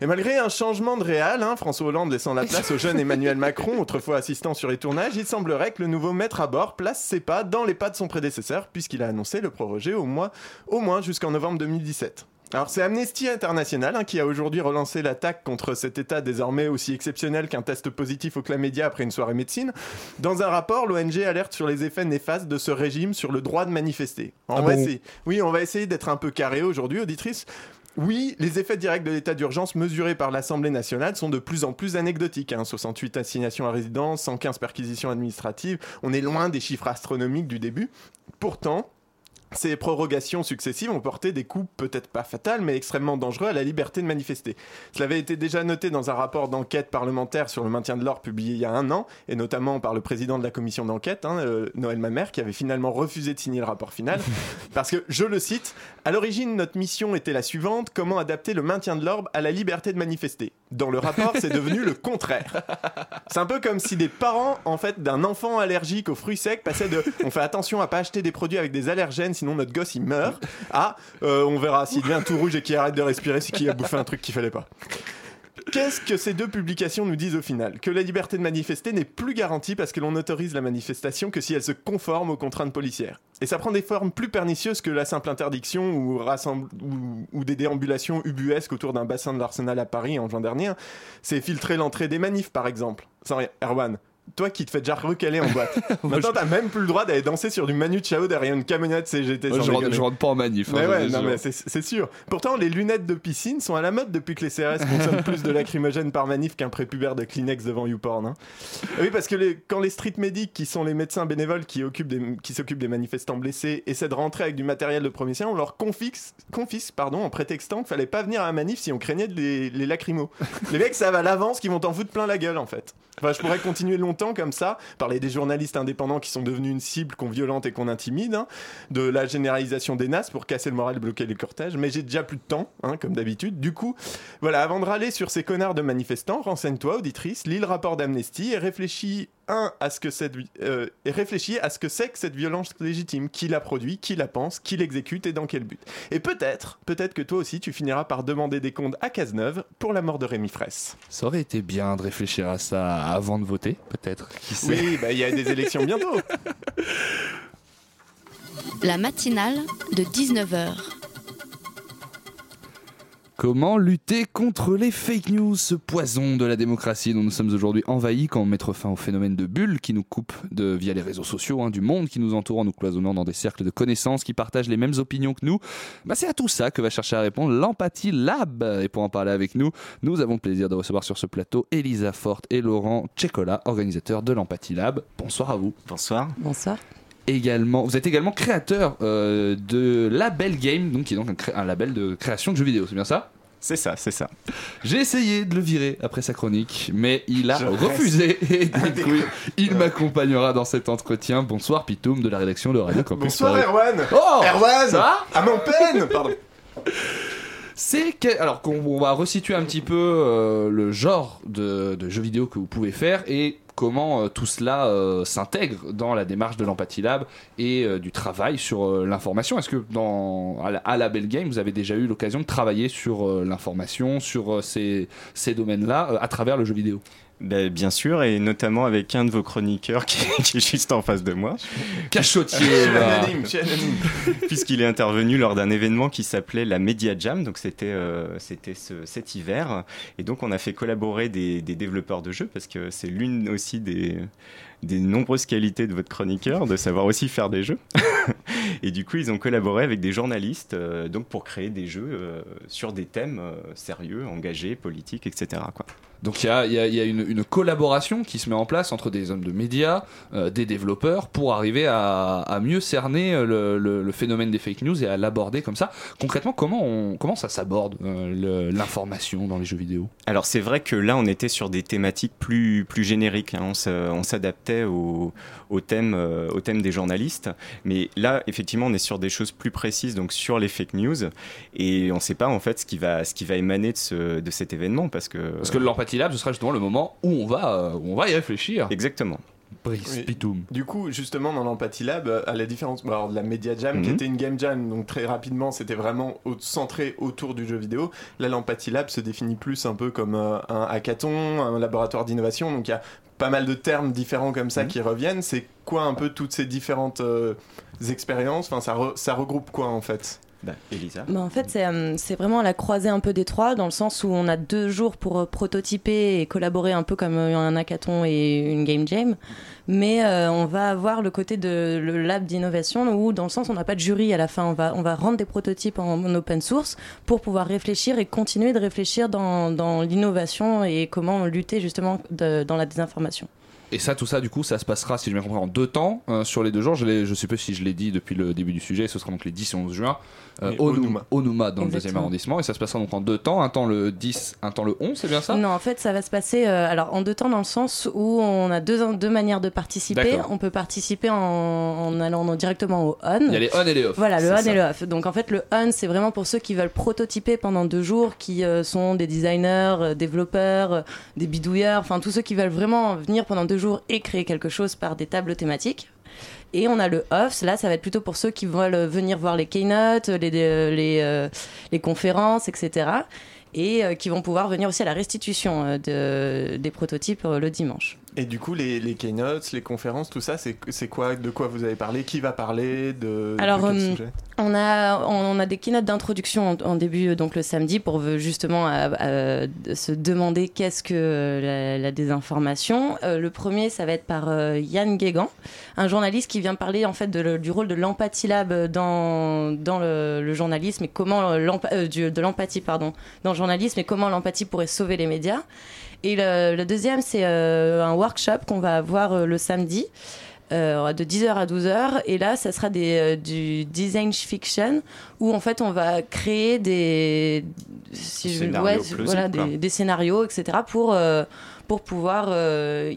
Et malgré un changement de réal, hein, François Hollande laissant la place au jeune Emmanuel Macron, autrefois assistant sur les tournages, il semblerait que le nouveau maître à bord place ses pas dans les pas de son prédécesseur, puisqu'il a annoncé le proroger au, mois, au moins jusqu'en novembre 2017. Alors c'est Amnesty International hein, qui a aujourd'hui relancé l'attaque contre cet état désormais aussi exceptionnel qu'un test positif au chlamydia après une soirée médecine. Dans un rapport, l'ONG alerte sur les effets néfastes de ce régime sur le droit de manifester. On Ah va bon essayer- Oui, on va essayer d'être un peu carré aujourd'hui, auditrice. Oui, les effets directs de l'état d'urgence mesurés par l'Assemblée nationale sont de plus en plus anecdotiques. hein. 68 assignations à résidence, 115 perquisitions administratives. On est loin des chiffres astronomiques du début. Pourtant, ces prorogations successives ont porté des coups peut-être pas fatals, mais extrêmement dangereux à la liberté de manifester. Cela avait été déjà noté dans un rapport d'enquête parlementaire sur le maintien de l'ordre publié il y a un an, et notamment par le président de la commission d'enquête, hein, euh, Noël Mamère, qui avait finalement refusé de signer le rapport final, parce que, je le cite, à l'origine, notre mission était la suivante, comment adapter le maintien de l'ordre à la liberté de manifester. Dans le rapport, c'est devenu le contraire. C'est un peu comme si des parents, en fait, d'un enfant allergique aux fruits secs passaient de on fait attention à pas acheter des produits avec des allergènes, sinon notre gosse il meurt, à euh, on verra s'il devient tout rouge et qu'il arrête de respirer, c'est qu'il a bouffé un truc qu'il fallait pas. Qu'est-ce que ces deux publications nous disent au final? Que la liberté de manifester n'est plus garantie parce que l'on autorise la manifestation que si elle se conforme aux contraintes policières. Et ça prend des formes plus pernicieuses que la simple interdiction ou, des déambulations ubuesques autour d'un bassin de l'Arsenal à Paris en juin dernier. C'est filtrer l'entrée des manifs par exemple. Sans rien. Erwan, toi qui te fais déjà recaler en boîte. Maintenant t'as même plus le droit d'aller danser sur du Manu Chao derrière une camionnette CGT. Moi, je, rentre, déconner. je rentre pas en manif. hein, Mais ouais, non, mais c'est sûr. Pourtant, les lunettes de piscine sont à la mode depuis que les CRS consomment plus de lacrymogène par manif qu'un prépubère de Kleenex devant YouPorn. hein. Oui, parce que les- quand les street medics, qui sont les médecins bénévoles qui occupent des- qui s'occupent des manifestants blessés, essaient de rentrer avec du matériel de premier soin, on leur confisque, confisque pardon, en prétextant qu'il fallait pas venir à la manif si on craignait les lacrymos. les mecs savent à l'avance qu'ils vont t'en foutre plein la gueule, en fait. Enfin, je pourrais continuer longtemps comme ça, parler des journalistes indépendants qui sont devenus une cible qu'on violente et qu'on intimide, hein, de la généralisation des NAS pour casser le moral et bloquer les cortèges, mais j'ai déjà plus de temps, hein, comme d'habitude. Du coup, voilà, avant de râler sur ces connards de manifestants, renseigne-toi, auditrice, lis le rapport d'Amnesty et réfléchis, un, à ce que cette, euh, et réfléchis à ce que c'est que cette violence légitime, qui la produit, qui la pense, qui l'exécute et dans quel but. Et peut-être, peut-être que toi aussi, tu finiras par demander des comptes à Cazeneuve pour la mort de Rémi Fraisse. Ça aurait été bien de réfléchir à ça avant de voter, peut-être. Qui sait Oui, bah, il y a des élections bientôt. La matinale de 19h. Comment lutter contre les fake news, ce poison de la démocratie dont nous sommes aujourd'hui envahis Comment mettre fin au phénomène de bulle qui nous coupe de, via les réseaux sociaux hein, du monde qui nous entoure en nous cloisonnant dans des cercles de connaissances qui partagent les mêmes opinions que nous bah, C'est à tout ça que va chercher à répondre l'Empathie Lab. Et pour en parler avec nous, nous avons le plaisir de recevoir sur ce plateau Elisa Forte et Laurent Tchekola, organisateurs de l'Empathie Lab. Bonsoir à vous. Bonsoir. Bonsoir. Également, vous êtes également créateur euh, de Label Game, donc qui est donc un, label de création de jeux vidéo, c'est bien ça? C'est ça, c'est ça. J'ai essayé de le virer après sa chronique, mais il a Je refusé. Et du coup, il m'accompagnera dans cet entretien. Bonsoir Pitoum de la rédaction de Radio Campus Bonsoir. Erwan Oh Erwan Ça va? À mon peine Pardon. C'est que, alors qu'on on va resituer un petit peu euh, le genre de, de jeux vidéo que vous pouvez faire et comment euh, tout cela euh, s'intègre dans la démarche de l'Empathie Lab et euh, du travail sur l'information. Est-ce que dans à la, Belle Game, vous avez déjà eu l'occasion de travailler sur l'information, sur ces, ces domaines-là à travers le jeu vidéo? Ben, bien sûr, et notamment avec un de vos chroniqueurs qui, qui est juste en face de moi. Cachotier, anonyme, anonyme. Puisqu'il est intervenu lors d'un événement qui s'appelait la Media Jam, donc c'était euh, c'était ce- cet hiver. Et donc on a fait collaborer des, des développeurs de jeux, parce que c'est l'une aussi des, des nombreuses qualités de votre chroniqueur, de savoir aussi faire des jeux. et du coup, ils ont collaboré avec des journalistes euh, donc pour créer des jeux euh, sur des thèmes euh, sérieux, engagés, politiques, etc. Quoi. Donc il y a, y a- y a une, une collaboration qui se met en place entre des hommes de médias, des développeurs, pour arriver à, à mieux cerner le, le- le phénomène des fake news et à l'aborder comme ça. Concrètement, comment, on, comment ça s'aborde l'information dans les jeux vidéo? Alors c'est vrai que là on était sur des thématiques plus, plus génériques, hein. on, se- au, au, thème, euh, au thème des journalistes, mais là effectivement on est sur des choses plus précises, donc sur les fake news, et on ne sait pas en fait ce qui va, ce qui va émaner de, ce, de cet événement, parce que... Parce que l'Empathie Lab, ce sera justement le moment où on va, euh, où on va y réfléchir. Exactement. Brice, Oui. Pitoum. Du coup, justement, dans l'Empathie Lab, euh, à la différence alors, de la Media Jam, qui Mhm. était une game jam, donc très rapidement, c'était vraiment au- centré autour du jeu vidéo. Là, l'Empathie Lab se définit plus un peu comme euh, un hackathon, un laboratoire d'innovation. Donc, il y a pas mal de termes différents comme ça qui reviennent. C'est quoi un peu toutes ces différentes euh, expériences? Enfin, ça, re- ça regroupe quoi en fait? Bah, en fait, c'est euh, c'est vraiment la croisée un peu des trois, dans le sens où on a deux jours pour euh, prototyper et collaborer un peu comme euh, un hackathon et une game jam. Mais on va avoir le côté de le lab d'innovation où, dans le sens, on n'a pas de jury à la fin. On va, on va rendre des prototypes en, en open source pour pouvoir réfléchir et continuer de réfléchir dans, l'innovation et comment lutter justement dans la désinformation. Et ça, tout ça, du coup, ça se passera, si je me comprends, en deux temps euh, sur les deux jours. Je ne sais pas si je l'ai dit depuis le début du sujet. Ce sera donc les 10 et 11 juin. Euh, au Nouma. au Nouma, dans le deuxième arrondissement. Et ça se passera donc en deux temps. Un temps le 10, un temps le 11, c'est bien ça? Non, en fait, ça va se passer euh, alors en deux temps dans le sens où on a deux, deux manières de participer. On peut participer en, en allant directement au on. Il y a les on et les off. Voilà, le on ça. et le off. Donc en fait, le on, c'est vraiment pour ceux qui veulent prototyper pendant deux jours, qui euh, sont des designers, euh, développeurs, euh, des bidouilleurs, enfin tous ceux qui veulent vraiment venir pendant deux jours et créer quelque chose par des tables thématiques. Et on a le off, là ça va être plutôt pour ceux qui veulent euh, venir voir les keynotes, les, les, euh, les conférences, etc. Et euh, qui vont pouvoir venir aussi à la restitution euh, de, des prototypes euh, le dimanche. Et du coup, les, les keynotes, les conférences, tout ça, c'est quoi De quoi vous avez parlé Qui va parler De, Alors, de quel euh, sujet? On a, on a des keynotes d'introduction en, en début, euh, donc le samedi, pour justement euh, euh, se demander qu'est-ce que la, la désinformation. Euh, le premier, ça va être par euh, Yann Guégan, un journaliste qui vient parler en fait de du rôle de l'empathie lab dans, dans le, le journalisme et comment l'empa- du- de l'empathie pardon dans le journalisme et comment l'empathie pourrait sauver les médias. Et le, le deuxième, c'est euh, un workshop qu'on va avoir euh, le samedi euh, de 10h à 12h. Et là, ça sera des, euh, du design fiction où en fait on va créer des, si je- Scénarios ouais, plausibles, voilà, quoi. des, des scénarios, etc. pour, euh, pour pouvoir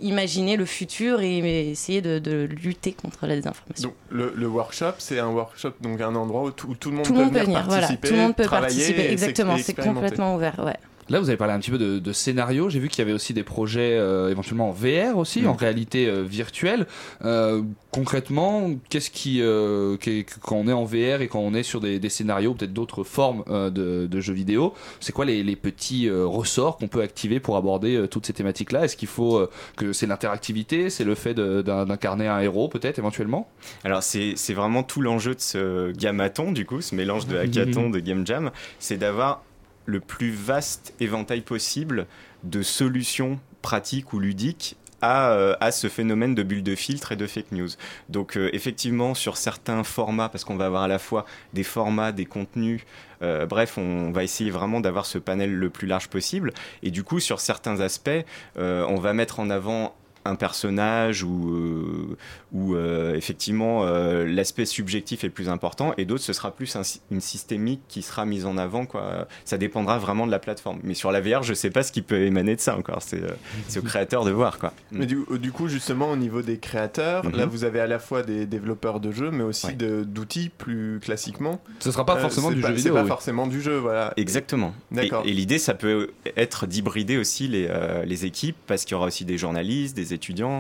imaginer le futur et, et essayer de, de lutter contre la désinformation. Donc, le, le workshop, c'est un workshop, donc un endroit où tout, où tout le monde tout peut monde peut venir voilà. participer, Tout le monde peut participer, exactement. C'est complètement ouvert, ouais. Là, vous avez parlé un petit peu de, de scénario. J'ai vu qu'il y avait aussi des projets euh, éventuellement en VR aussi, Mm. en réalité euh, virtuelle. Euh, concrètement, qu'est-ce qui, euh, qu'est- quand on est en VR et quand on est sur des, des scénarios, peut-être d'autres formes euh, de, de jeux vidéo, c'est quoi les, les petits ressorts qu'on peut activer pour aborder toutes ces thématiques-là? Est-ce qu'il faut euh, que c'est l'interactivité, c'est le fait d'incarner un héros peut-être éventuellement? Alors c'est c'est vraiment tout l'enjeu de ce gamaton, du coup, ce mélange de hackathon, de game jam, c'est d'avoir le plus vaste éventail possible de solutions pratiques ou ludiques à, euh, à, ce phénomène de bulle de filtre et de fake news. Donc euh, effectivement, sur certains formats, parce qu'on va avoir à la fois des formats, des contenus, euh, bref, on va essayer vraiment d'avoir ce panel le plus large possible. Et du coup, sur certains aspects, on va mettre en avant un personnage ou, euh, ou euh, effectivement euh, l'aspect subjectif est le plus important et d'autres ce sera plus un, une systémique qui sera mise en avant quoi. Ça dépendra vraiment de la plateforme. Mais sur la VR je sais pas ce qui peut émaner de ça encore. C'est c'est au créateur de voir quoi. Mais du, du, coup justement au niveau des créateurs mm -hmm. là vous avez à la fois des développeurs de jeux mais aussi ouais. d'outils plus classiquement. Ce sera pas forcément du pas, jeu vidéo pas oui. forcément du jeu voilà. Exactement. D'accord. et, et l'idée ça peut être d'hybrider aussi les, euh, les équipes parce qu'il y aura aussi des journalistes des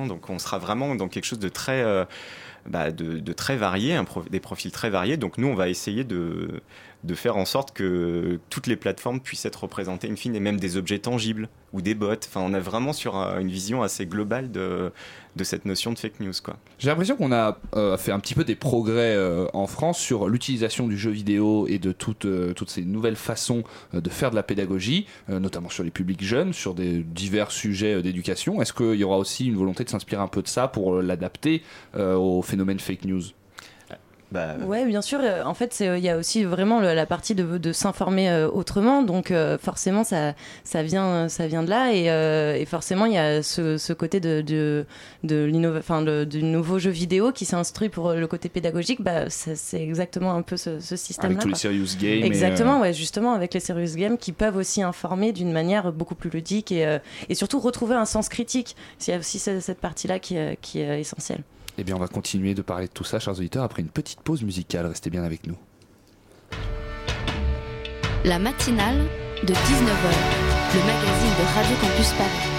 Donc on sera vraiment dans quelque chose de très, euh, bah, de, très varié, des profils très variés. Donc nous, on va essayer de, de faire en sorte que toutes les plateformes puissent être représentées, in fine, et même des objets tangibles ou des bots. Enfin, on est vraiment sur une vision assez globale de, de cette notion de fake news. J'ai l'impression qu'on a euh, fait un petit peu des progrès euh, en France sur l'utilisation du jeu vidéo et de toutes, euh, toutes ces nouvelles façons de faire de la pédagogie, notamment sur les publics jeunes, sur des divers sujets d'éducation. Est-ce qu'il y aura aussi une volonté de s'inspirer un peu de ça pour l'adapter au phénomène fake news? Bah... Ouais, bien sûr. En fait, il y a aussi vraiment la partie de, de s'informer euh, autrement. Donc, euh, forcément, ça, ça, vient, ça vient de là. Et, euh, et forcément, il y a ce, ce, côté de, de, de du nouveau jeu vidéo qui s'instruit pour le côté pédagogique. Bah, c'est exactement un peu ce, ce système-là. Avec tous les serious games. Exactement, ouais, justement, avec les serious games qui peuvent aussi informer d'une manière beaucoup plus ludique et, et surtout retrouver un sens critique. Il y a aussi cette partie-là qui, qui est essentielle. Eh bien, on va continuer de parler de tout ça, chers auditeurs, après une petite pause musicale. Restez bien avec nous. La matinale de 19h, le magazine de Radio Campus Paris.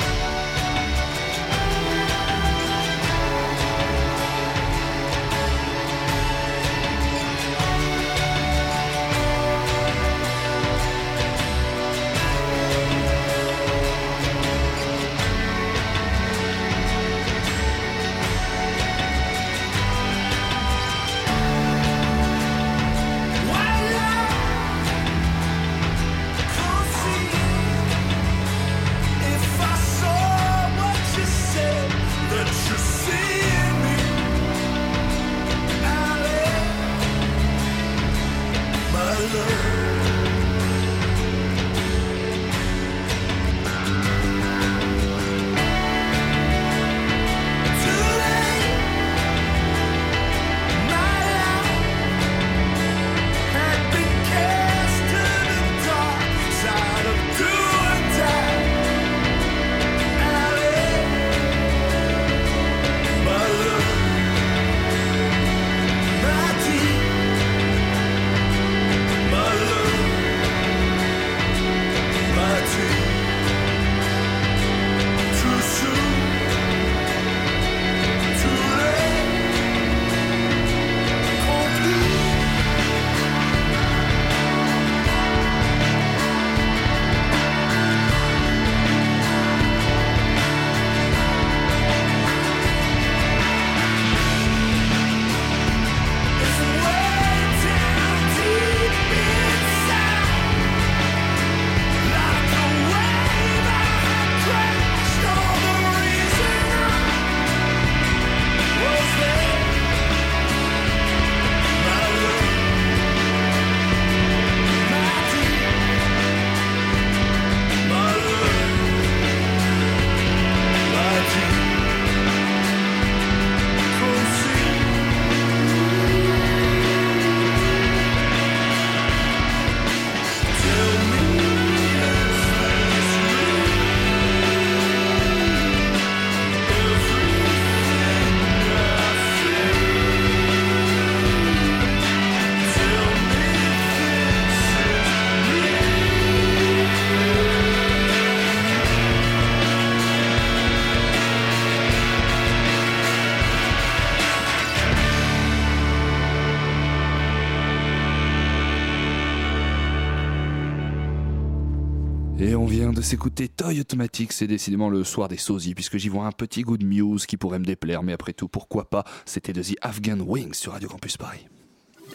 S'écouter Toy Automatic, c'est décidément le soir des sosies, puisque j'y vois un petit goût de Muse qui pourrait me déplaire, mais après tout, pourquoi pas C'était de The Afghan Wings sur Radio Campus Paris.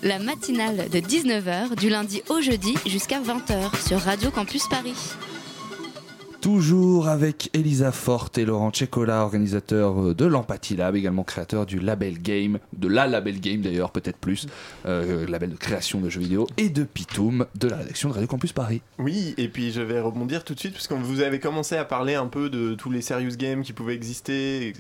La matinale de 19h du lundi au jeudi jusqu'à 20h sur Radio Campus Paris. Toujours avec Elisa Forte et Laurent Cecola, organisateurs de l'Empathie Lab, également créateurs du Label Game, de la Label Game d'ailleurs, peut-être plus, euh, label de création de jeux vidéo, et de Pitoum, de la rédaction de Radio Campus Paris. Oui, et puis je vais rebondir tout de suite, puisque vous avez commencé à parler un peu de tous les serious games qui pouvaient exister.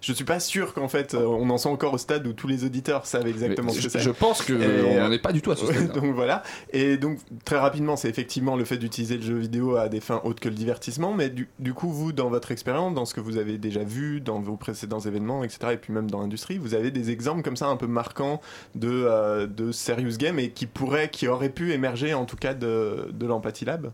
Je suis pas sûr qu'en fait, euh, on en soit encore au stade où tous les auditeurs savent exactement Mais ce que je- c'est. je pense que Et, on n'en est pas du tout à ce stade-là. donc voilà. Et donc, très rapidement, c'est effectivement le fait d'utiliser le jeu vidéo à des fins autres que le divertissement. Mais du, du coup, vous, dans votre expérience, dans ce que vous avez déjà vu, dans vos précédents événements, etc., et puis même dans l'industrie, vous avez des exemples comme ça un peu marquants de, euh, de serious games et qui pourraient, qui auraient pu émerger en tout cas de, de l'Empathie Lab?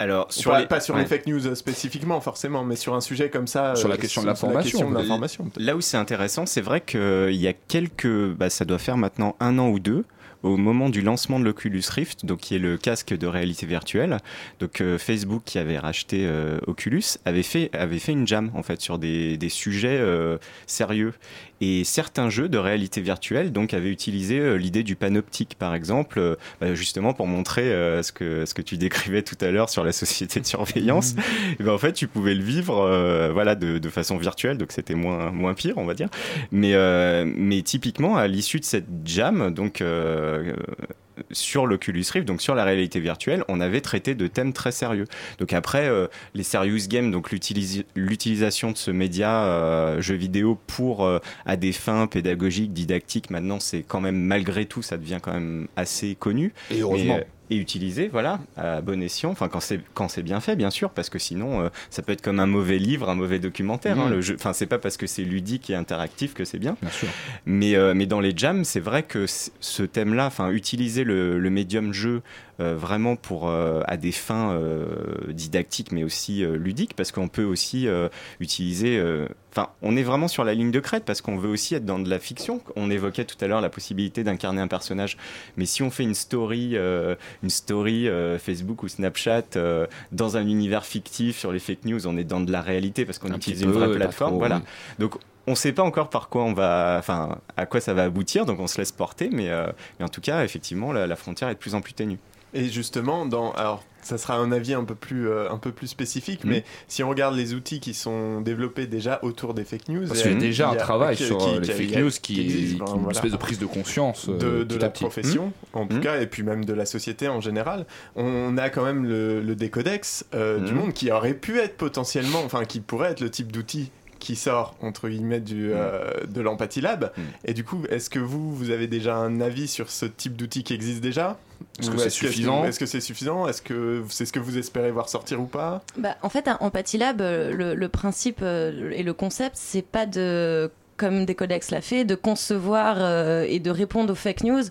Alors, sur pas, les- pas sur les fake news euh, spécifiquement, forcément, mais sur un sujet comme ça. Sur la euh, question de sur la l'information, question de l'information. Là où c'est intéressant, c'est vrai qu'il y a quelques, bah, ça doit faire maintenant un an ou deux, au moment du lancement de l'Oculus Rift, donc qui est le casque de réalité virtuelle. Donc euh, Facebook qui avait racheté euh, Oculus avait fait avait fait une jam en fait sur des, sujets euh, sérieux et certains jeux de réalité virtuelle donc avaient utilisé euh, l'idée du panoptique par exemple euh, bah, justement pour montrer euh, ce que ce que tu décrivais tout à l'heure sur la société de surveillance. Et ben, en fait tu pouvais le vivre voilà de, de façon virtuelle donc c'était moins moins pire on va dire. Mais mais typiquement à l'issue de cette jam donc sur l'Oculus Rift, donc sur la réalité virtuelle, on avait traité de thèmes très sérieux. Donc après, euh, les serious games, donc l'utilisation de ce média euh, jeu vidéo pour euh, à des fins pédagogiques, didactiques, maintenant c'est quand même malgré tout, ça devient quand même assez connu. Et heureusement. Mais, euh, et utilisé, voilà, à bon escient. Enfin, quand c'est quand c'est bien fait, bien sûr, parce que sinon, euh, ça peut être comme un mauvais livre, un mauvais documentaire. hein, Mhm. le jeu, enfin, c'est pas parce que c'est ludique et interactif que c'est bien. Bien sûr. Mais, euh, mais dans les jams, c'est vrai que ce thème-là, enfin, utiliser le, le médium jeu euh, vraiment pour à des fins didactiques, mais aussi ludiques, parce qu'on peut aussi utiliser. Enfin, on est vraiment sur la ligne de crête parce qu'on veut aussi être dans de la fiction. On évoquait tout à l'heure la possibilité d'incarner un personnage, mais si on fait une story, euh, une story euh, Facebook ou Snapchat euh, dans un univers fictif sur les fake news, on est dans de la réalité parce qu'on Un utilise une vraie plateforme. trop, voilà. oui. Donc on ne sait pas encore par quoi on va, enfin à quoi ça va aboutir, donc on se laisse porter, mais, mais en tout cas effectivement la, la frontière est de plus en plus ténue. Et justement, dans, alors, ça sera un avis un peu plus, euh, un peu plus spécifique, Mhm. mais si on regarde les outils qui sont développés déjà autour des fake news, Parce qu'il y a euh, déjà un travail sur euh, les fake news qui enfin, une espèce de prise de conscience euh, de, de petit la profession, en tout Mhm. cas, et puis même de la société en général. On a quand même le, le décodex euh, du Mhm. monde qui aurait pu être potentiellement, enfin qui pourrait être le type d'outil qui sort entre guillemets du, euh, de l'Empathie Lab. Mhm. Et du coup, est-ce que vous, vous avez déjà un avis sur ce type d'outil qui existe déjà Est-ce que c'est suffisant Est-ce que c'est suffisant Est-ce que c'est ce que vous espérez voir sortir ou pas Bah, en fait, un Empathie Lab, euh, le, le principe euh, et le concept, c'est pas de comme Decodex l'a fait, de concevoir euh, et de répondre aux fake news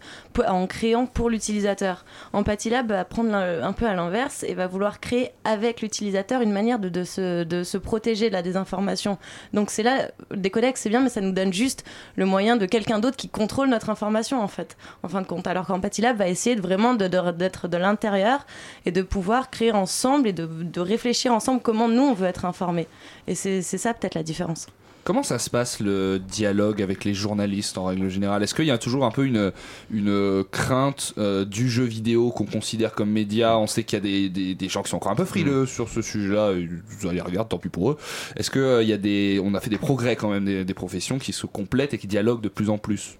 en créant pour l'utilisateur. Empathie Lab va prendre un peu à l'inverse et va vouloir créer avec l'utilisateur une manière de, se, protéger de la désinformation. Donc c'est là, Decodex c'est bien, mais ça nous donne juste le moyen de quelqu'un d'autre qui contrôle notre information en fait, en fin de compte. Alors qu'Empathie Lab va essayer de vraiment de- de- d'être de, l'intérieur et de pouvoir créer ensemble et de, réfléchir ensemble comment nous on veut être informés. Et c'est ça peut-être la différence. Comment ça se passe le dialogue avec les journalistes en règle générale? Est-ce qu'il y a toujours un peu une, une crainte euh, du jeu vidéo qu'on considère comme média? On sait qu'il y a des, des, des gens qui sont encore un peu frileux sur ce sujet-là. et Vous allez regarder, tant pis pour eux. Est-ce que euh, il y a des, on a fait des progrès quand même des, des professions qui se complètent et qui dialoguent de plus en plus?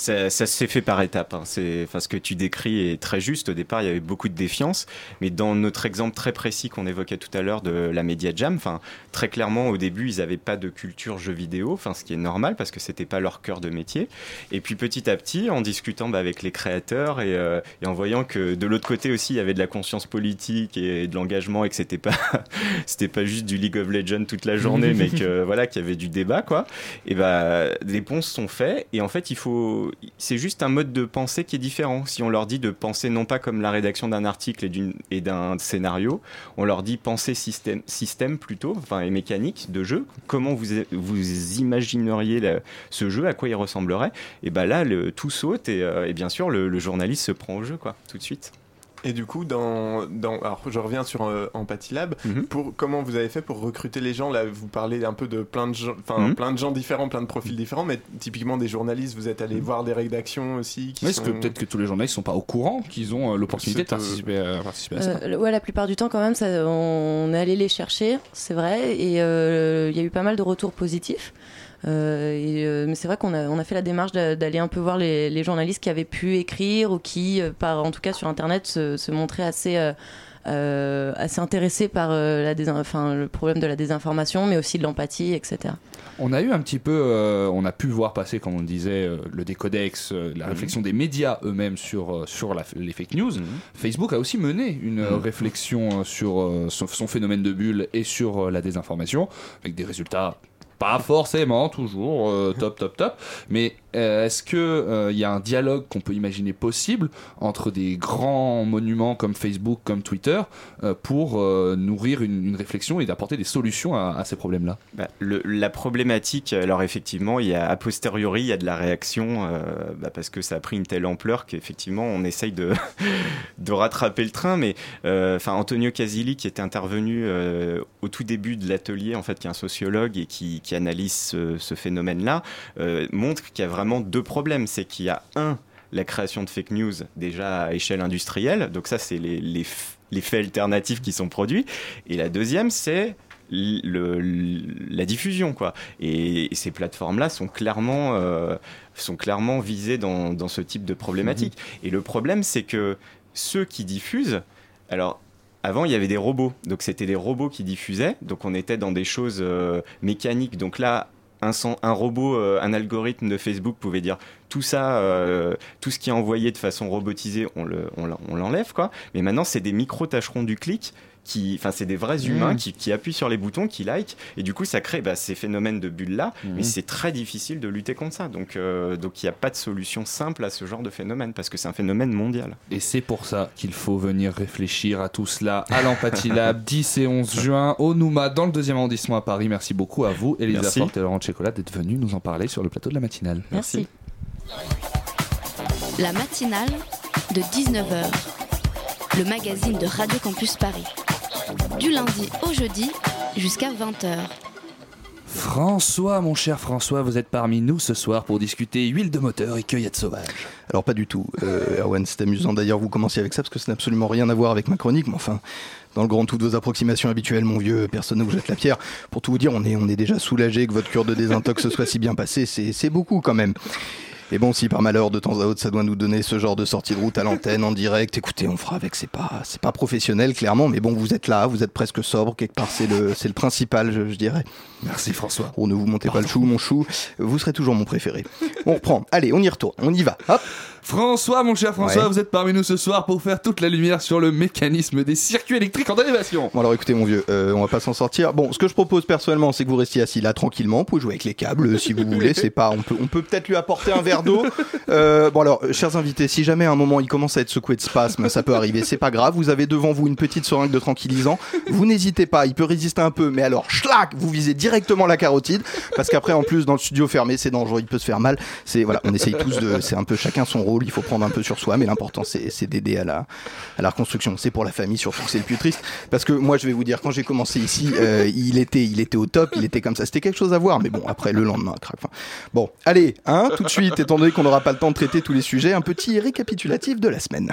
Ça, ça s'est fait par étapes. Hein. C'est, enfin, ce que tu décris est très juste. Au départ, il y avait beaucoup de défiance, mais dans notre exemple très précis qu'on évoquait tout à l'heure de la Media Jam, enfin, très clairement, au début, ils n'avaient pas de culture jeu vidéo, enfin, ce qui est normal parce que c'était pas leur cœur de métier. Et puis petit à petit, en discutant bah, avec les créateurs et, euh, et en voyant que de l'autre côté aussi, il y avait de la conscience politique et, de l'engagement et que c'était pas, c'était pas juste du League of Legends toute la journée, mais que voilà, qu'il y avait du débat, quoi. Et bah, les ponts sont faits et en fait, il faut c'est juste un mode de pensée qui est différent. Si on leur dit de penser non pas comme la rédaction d'un article et, d'un scénario, on leur dit penser système, système plutôt, enfin et mécanique de jeu. Comment vous vous imagineriez ce jeu, à quoi il ressemblerait? Et ben là, tout saute et, euh, et bien sûr le, le journaliste se prend au jeu quoi, tout de suite. Et du coup, dans, dans, alors je reviens sur euh, Empathy Lab. Mhm. Pour comment vous avez fait pour recruter les gens? Là, vous parlez un peu de plein de gens, enfin Mhm. plein de gens différents, plein de profils différents, mais typiquement des journalistes. Vous êtes allé Mhm. voir des rédactions aussi. Qui Mais est-ce que sont- peut-être que tous les journalistes sont pas au courant qu'ils ont euh, l'opportunité de euh, participer à, ça Euh, ouais, la plupart du temps, quand même, ça, on est allé les chercher, c'est vrai, et euh, il y a eu pas mal de retours positifs. Euh, et, euh, mais c'est vrai qu'on a, on a fait la démarche d'a- d'aller un peu voir les, les journalistes qui avaient pu écrire ou qui, euh, par, en tout cas sur Internet, se, se montraient assez, euh, euh, assez intéressés par euh, la désin- enfin, le problème de la désinformation, mais aussi de l'empathie, etc. On a eu un petit peu, euh, on a pu voir passer, comme on disait, euh, le décodex, euh, la réflexion des médias eux-mêmes sur, sur la- les fake news. Facebook a aussi mené une Mhm. réflexion sur euh, son, son phénomène de bulle et sur euh, la désinformation, avec des résultats pas forcément toujours euh, top top top mais euh, est-ce que il y a un dialogue qu'on peut imaginer possible entre des grands monuments comme Facebook comme Twitter euh, pour euh, nourrir une, réflexion et d'apporter des solutions à, ces problèmes là Bah, la problématique, alors effectivement, il y a a posteriori, il y a de la réaction euh, bah, parce que ça a pris une telle ampleur qu'effectivement, on essaye de, de rattraper le train. Mais euh, enfin, Antonio Casilli, qui était intervenu euh, au tout début de l'atelier, en fait, qui est un sociologue et qui analyse ce, ce phénomène-là, euh, montre qu'il y a vraiment deux problèmes. C'est qu'il y a un la création de fake news déjà à échelle industrielle, donc ça c'est les, les, f- les faits alternatifs qui sont produits, et la deuxième c'est le, la diffusion quoi. Et, et ces plateformes là sont clairement euh, sont clairement visées dans, dans ce type de problématique. Et le problème c'est que ceux qui diffusent alors avant, il y avait des robots, donc c'était des robots qui diffusaient, donc on était dans des choses euh, mécaniques. Donc là, un, robot, euh, un algorithme de Facebook pouvait dire tout ça, euh, tout ce qui est envoyé de façon robotisée, on le- on l'enlève quoi. Mais maintenant, c'est des micro tâcherons du clic. Qui, enfin, c'est des vrais humains Mhm. qui, qui appuient sur les boutons, qui like, et du coup, ça crée bah, ces phénomènes de bulles là. Mhm. Mais c'est très difficile de lutter contre ça. Donc, euh, donc, il n'y a pas de solution simple à ce genre de phénomène parce que c'est un phénomène mondial. Et c'est pour ça qu'il faut venir réfléchir à tout cela à l'Empathie Lab 10 et 11 juin au Nouma dans le deuxième arrondissement à Paris. Merci beaucoup à vous, Elisa Merci. Forte et Laurent Chocolat, d'être venus nous en parler sur le plateau de la matinale. Merci. La matinale de 19h. Le magazine de Radio Campus Paris. Du lundi au jeudi jusqu'à 20h. François, mon cher François, vous êtes parmi nous ce soir pour discuter huile de moteur et cueillette sauvage. Alors pas du tout, euh, Erwan, c'est amusant d'ailleurs vous commenciez avec ça parce que ça n'a absolument rien à voir avec ma chronique, mais enfin, dans le grand tout de vos approximations habituelles, mon vieux, personne ne vous jette la pierre. Pour tout vous dire, on est, on est déjà soulagé que votre cure de désintox se soit si bien passée, c'est c'est beaucoup quand même. Et bon, si par malheur de temps à autre ça doit nous donner ce genre de sortie de route à l'antenne en direct, écoutez, on fera avec. C'est pas, c'est pas professionnel clairement, mais bon, vous êtes là, vous êtes presque sobre quelque part, c'est le, c'est le principal, je, je dirais. Merci François. Oh, ne vous montez pas le chou, mon chou. Vous serez toujours mon préféré. On reprend. Allez, on y retourne. On y va. Hop. François, mon cher François, Ouais. vous êtes parmi nous ce soir pour faire toute la lumière sur le mécanisme des circuits électriques en élévation. Bon alors écoutez mon vieux, euh, on va pas s'en sortir. Bon, ce que je propose personnellement, c'est que vous restiez assis là tranquillement, vous pouvez jouer avec les câbles euh, si vous voulez. C'est pas, on peut, on peut peut-être lui apporter un verre d'eau. Euh, bon alors, chers invités, si jamais à un moment il commence à être secoué de spasme, ça peut arriver. C'est pas grave. Vous avez devant vous une petite seringue de tranquillisant. Vous n'hésitez pas, il peut résister un peu, mais alors, schlac, vous visez directement la carotide, parce qu'après en plus dans le studio fermé, c'est dangereux, il peut se faire mal. C'est voilà, on essaye tous de, c'est un peu chacun son rôle. Il faut prendre un peu sur soi, mais l'important c'est d'aider à la, à reconstruction. C'est pour la famille surtout, c'est le plus triste. Parce que moi, je vais vous dire, quand j'ai commencé ici, euh, il était, il était au top, il était comme ça. C'était quelque chose à voir, mais bon, après le lendemain, crac. Enfin, bon, allez, hein, tout de suite, étant donné qu'on n'aura pas le temps de traiter tous les sujets, un petit récapitulatif de la semaine.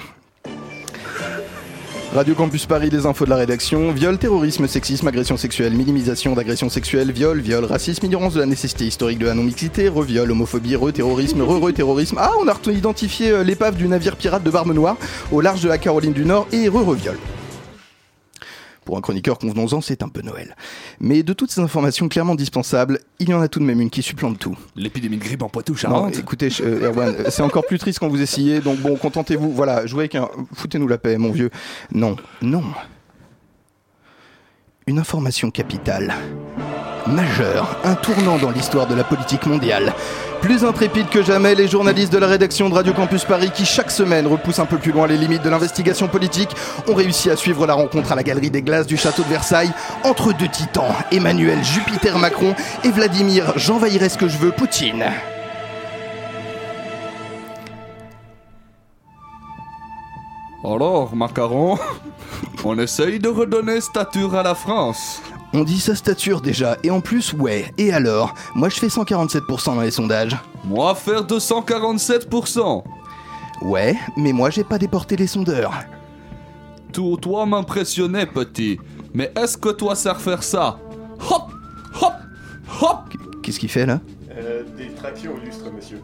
Radio Campus Paris, les infos de la rédaction. Viol, terrorisme, sexisme, agression sexuelle, minimisation d'agression sexuelle, viol, viol, racisme, ignorance de la nécessité historique de la non-mixité, reviol, homophobie, re-terrorisme, re-re-terrorisme. Ah, on a identifié euh, l'épave du navire pirate de Barbe Noire au large de la Caroline du Nord et re-reviol. Pour un chroniqueur, convenons-en, c'est un peu Noël. Mais de toutes ces informations clairement dispensables, il y en a tout de même une qui supplante tout. L'épidémie de grippe en poitou Non, charente. écoutez, euh, Erwan, c'est encore plus triste quand vous essayez, donc bon, contentez-vous. Voilà, jouez avec un. Foutez-nous la paix, mon vieux. Non, non. Une information capitale. Majeure, un tournant dans l'histoire de la politique mondiale. Plus intrépide que jamais, les journalistes de la rédaction de Radio Campus Paris, qui chaque semaine repoussent un peu plus loin les limites de l'investigation politique, ont réussi à suivre la rencontre à la Galerie des Glaces du château de Versailles entre deux titans, Emmanuel Jupiter Macron et Vladimir J'envahirai ce que je veux Poutine. Alors, Macaron, on essaye de redonner stature à la France. On dit sa stature déjà, et en plus, ouais, et alors? Moi je fais 147% dans les sondages. Moi faire 247%. Ouais, mais moi j'ai pas déporté les sondeurs. Tout toi m'impressionnais, petit. Mais est-ce que toi sais faire ça? Hop Hop Hop Qu'est-ce qu'il fait là? Euh, des tractions au lustre, monsieur.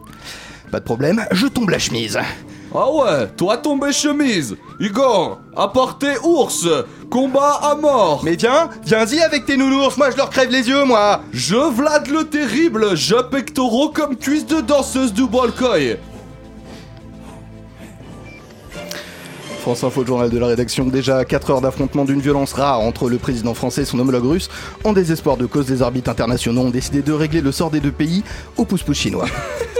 Pas de problème, je tombe la chemise. Ah ouais, toi tombé chemise Igor, apportez ours Combat à mort Mais viens, viens-y avec tes nounours, moi je leur crève les yeux, moi Je Vlad le terrible, je pectoraux comme cuisse de danseuse du Bolkoï France Info, le journal de la rédaction. Déjà 4 heures d'affrontement d'une violence rare entre le président français et son homologue russe. En désespoir de cause, des arbitres internationaux ont décidé de régler le sort des deux pays au pouce-pouce chinois.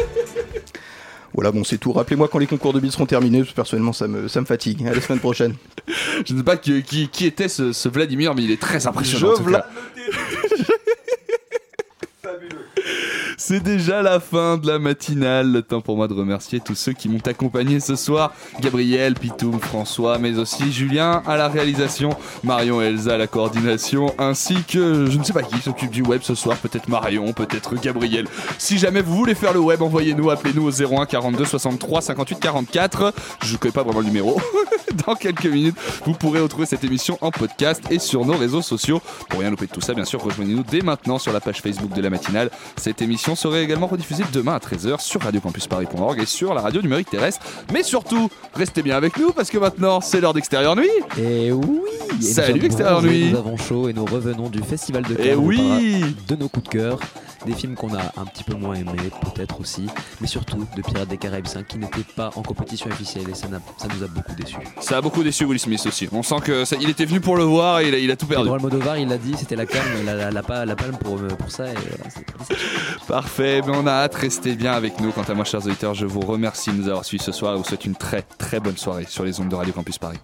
Voilà, bon, c'est tout. Rappelez-moi quand les concours de billes seront terminés, parce que personnellement, ça me, ça me fatigue. À la semaine prochaine. Je ne sais pas qui, qui- qui était ce, ce Vladimir, mais il est très impressionnant. en Je tout Vla- cas. C'est déjà la fin de la matinale. Le temps pour moi de remercier tous ceux qui m'ont accompagné ce soir. Gabriel, Pitoum, François, mais aussi Julien à la réalisation, Marion et Elsa à la coordination, ainsi que je ne sais pas qui s'occupe du web ce soir. Peut-être Marion, peut-être Gabriel. Si jamais vous voulez faire le web, envoyez-nous, appelez-nous au 01 42 63 58 44. Je connais pas vraiment le numéro. Dans quelques minutes, vous pourrez retrouver cette émission en podcast et sur nos réseaux sociaux. Pour rien louper de tout ça, bien sûr, rejoignez-nous dès maintenant sur la page Facebook de la matinale. Cette émission serait également rediffusée demain à 13h sur radiocampusparis.org et sur la radio numérique terrestre. Mais surtout, restez bien avec nous parce que maintenant, c'est l'heure d'extérieur nuit. Et oui et Salut Extérieur Nuit. Nous avons chaud et nous revenons du Festival de Cannes. Vous oui. De nos coups de cœur, des films qu'on a un petit peu moins aimés, peut-être aussi, mais surtout de Pirates des Caraïbes 5 qui n'était pas en compétition officielle et ça, nous a beaucoup déçus. Ça a beaucoup déçu Will Smith aussi. On sent que ça- il était venu pour le voir et il a, il a tout perdu. Pour Almodovar, il a dit c'était la calme, la, la, la, pa- la palme pour, euh, pour ça et voilà, c'est- Parfait, mais on a hâte, restez bien avec nous. Quant à moi, chers auditeurs, je vous remercie de nous avoir suivis ce soir et vous souhaite une très très bonne soirée sur les ondes de Radio Campus Paris.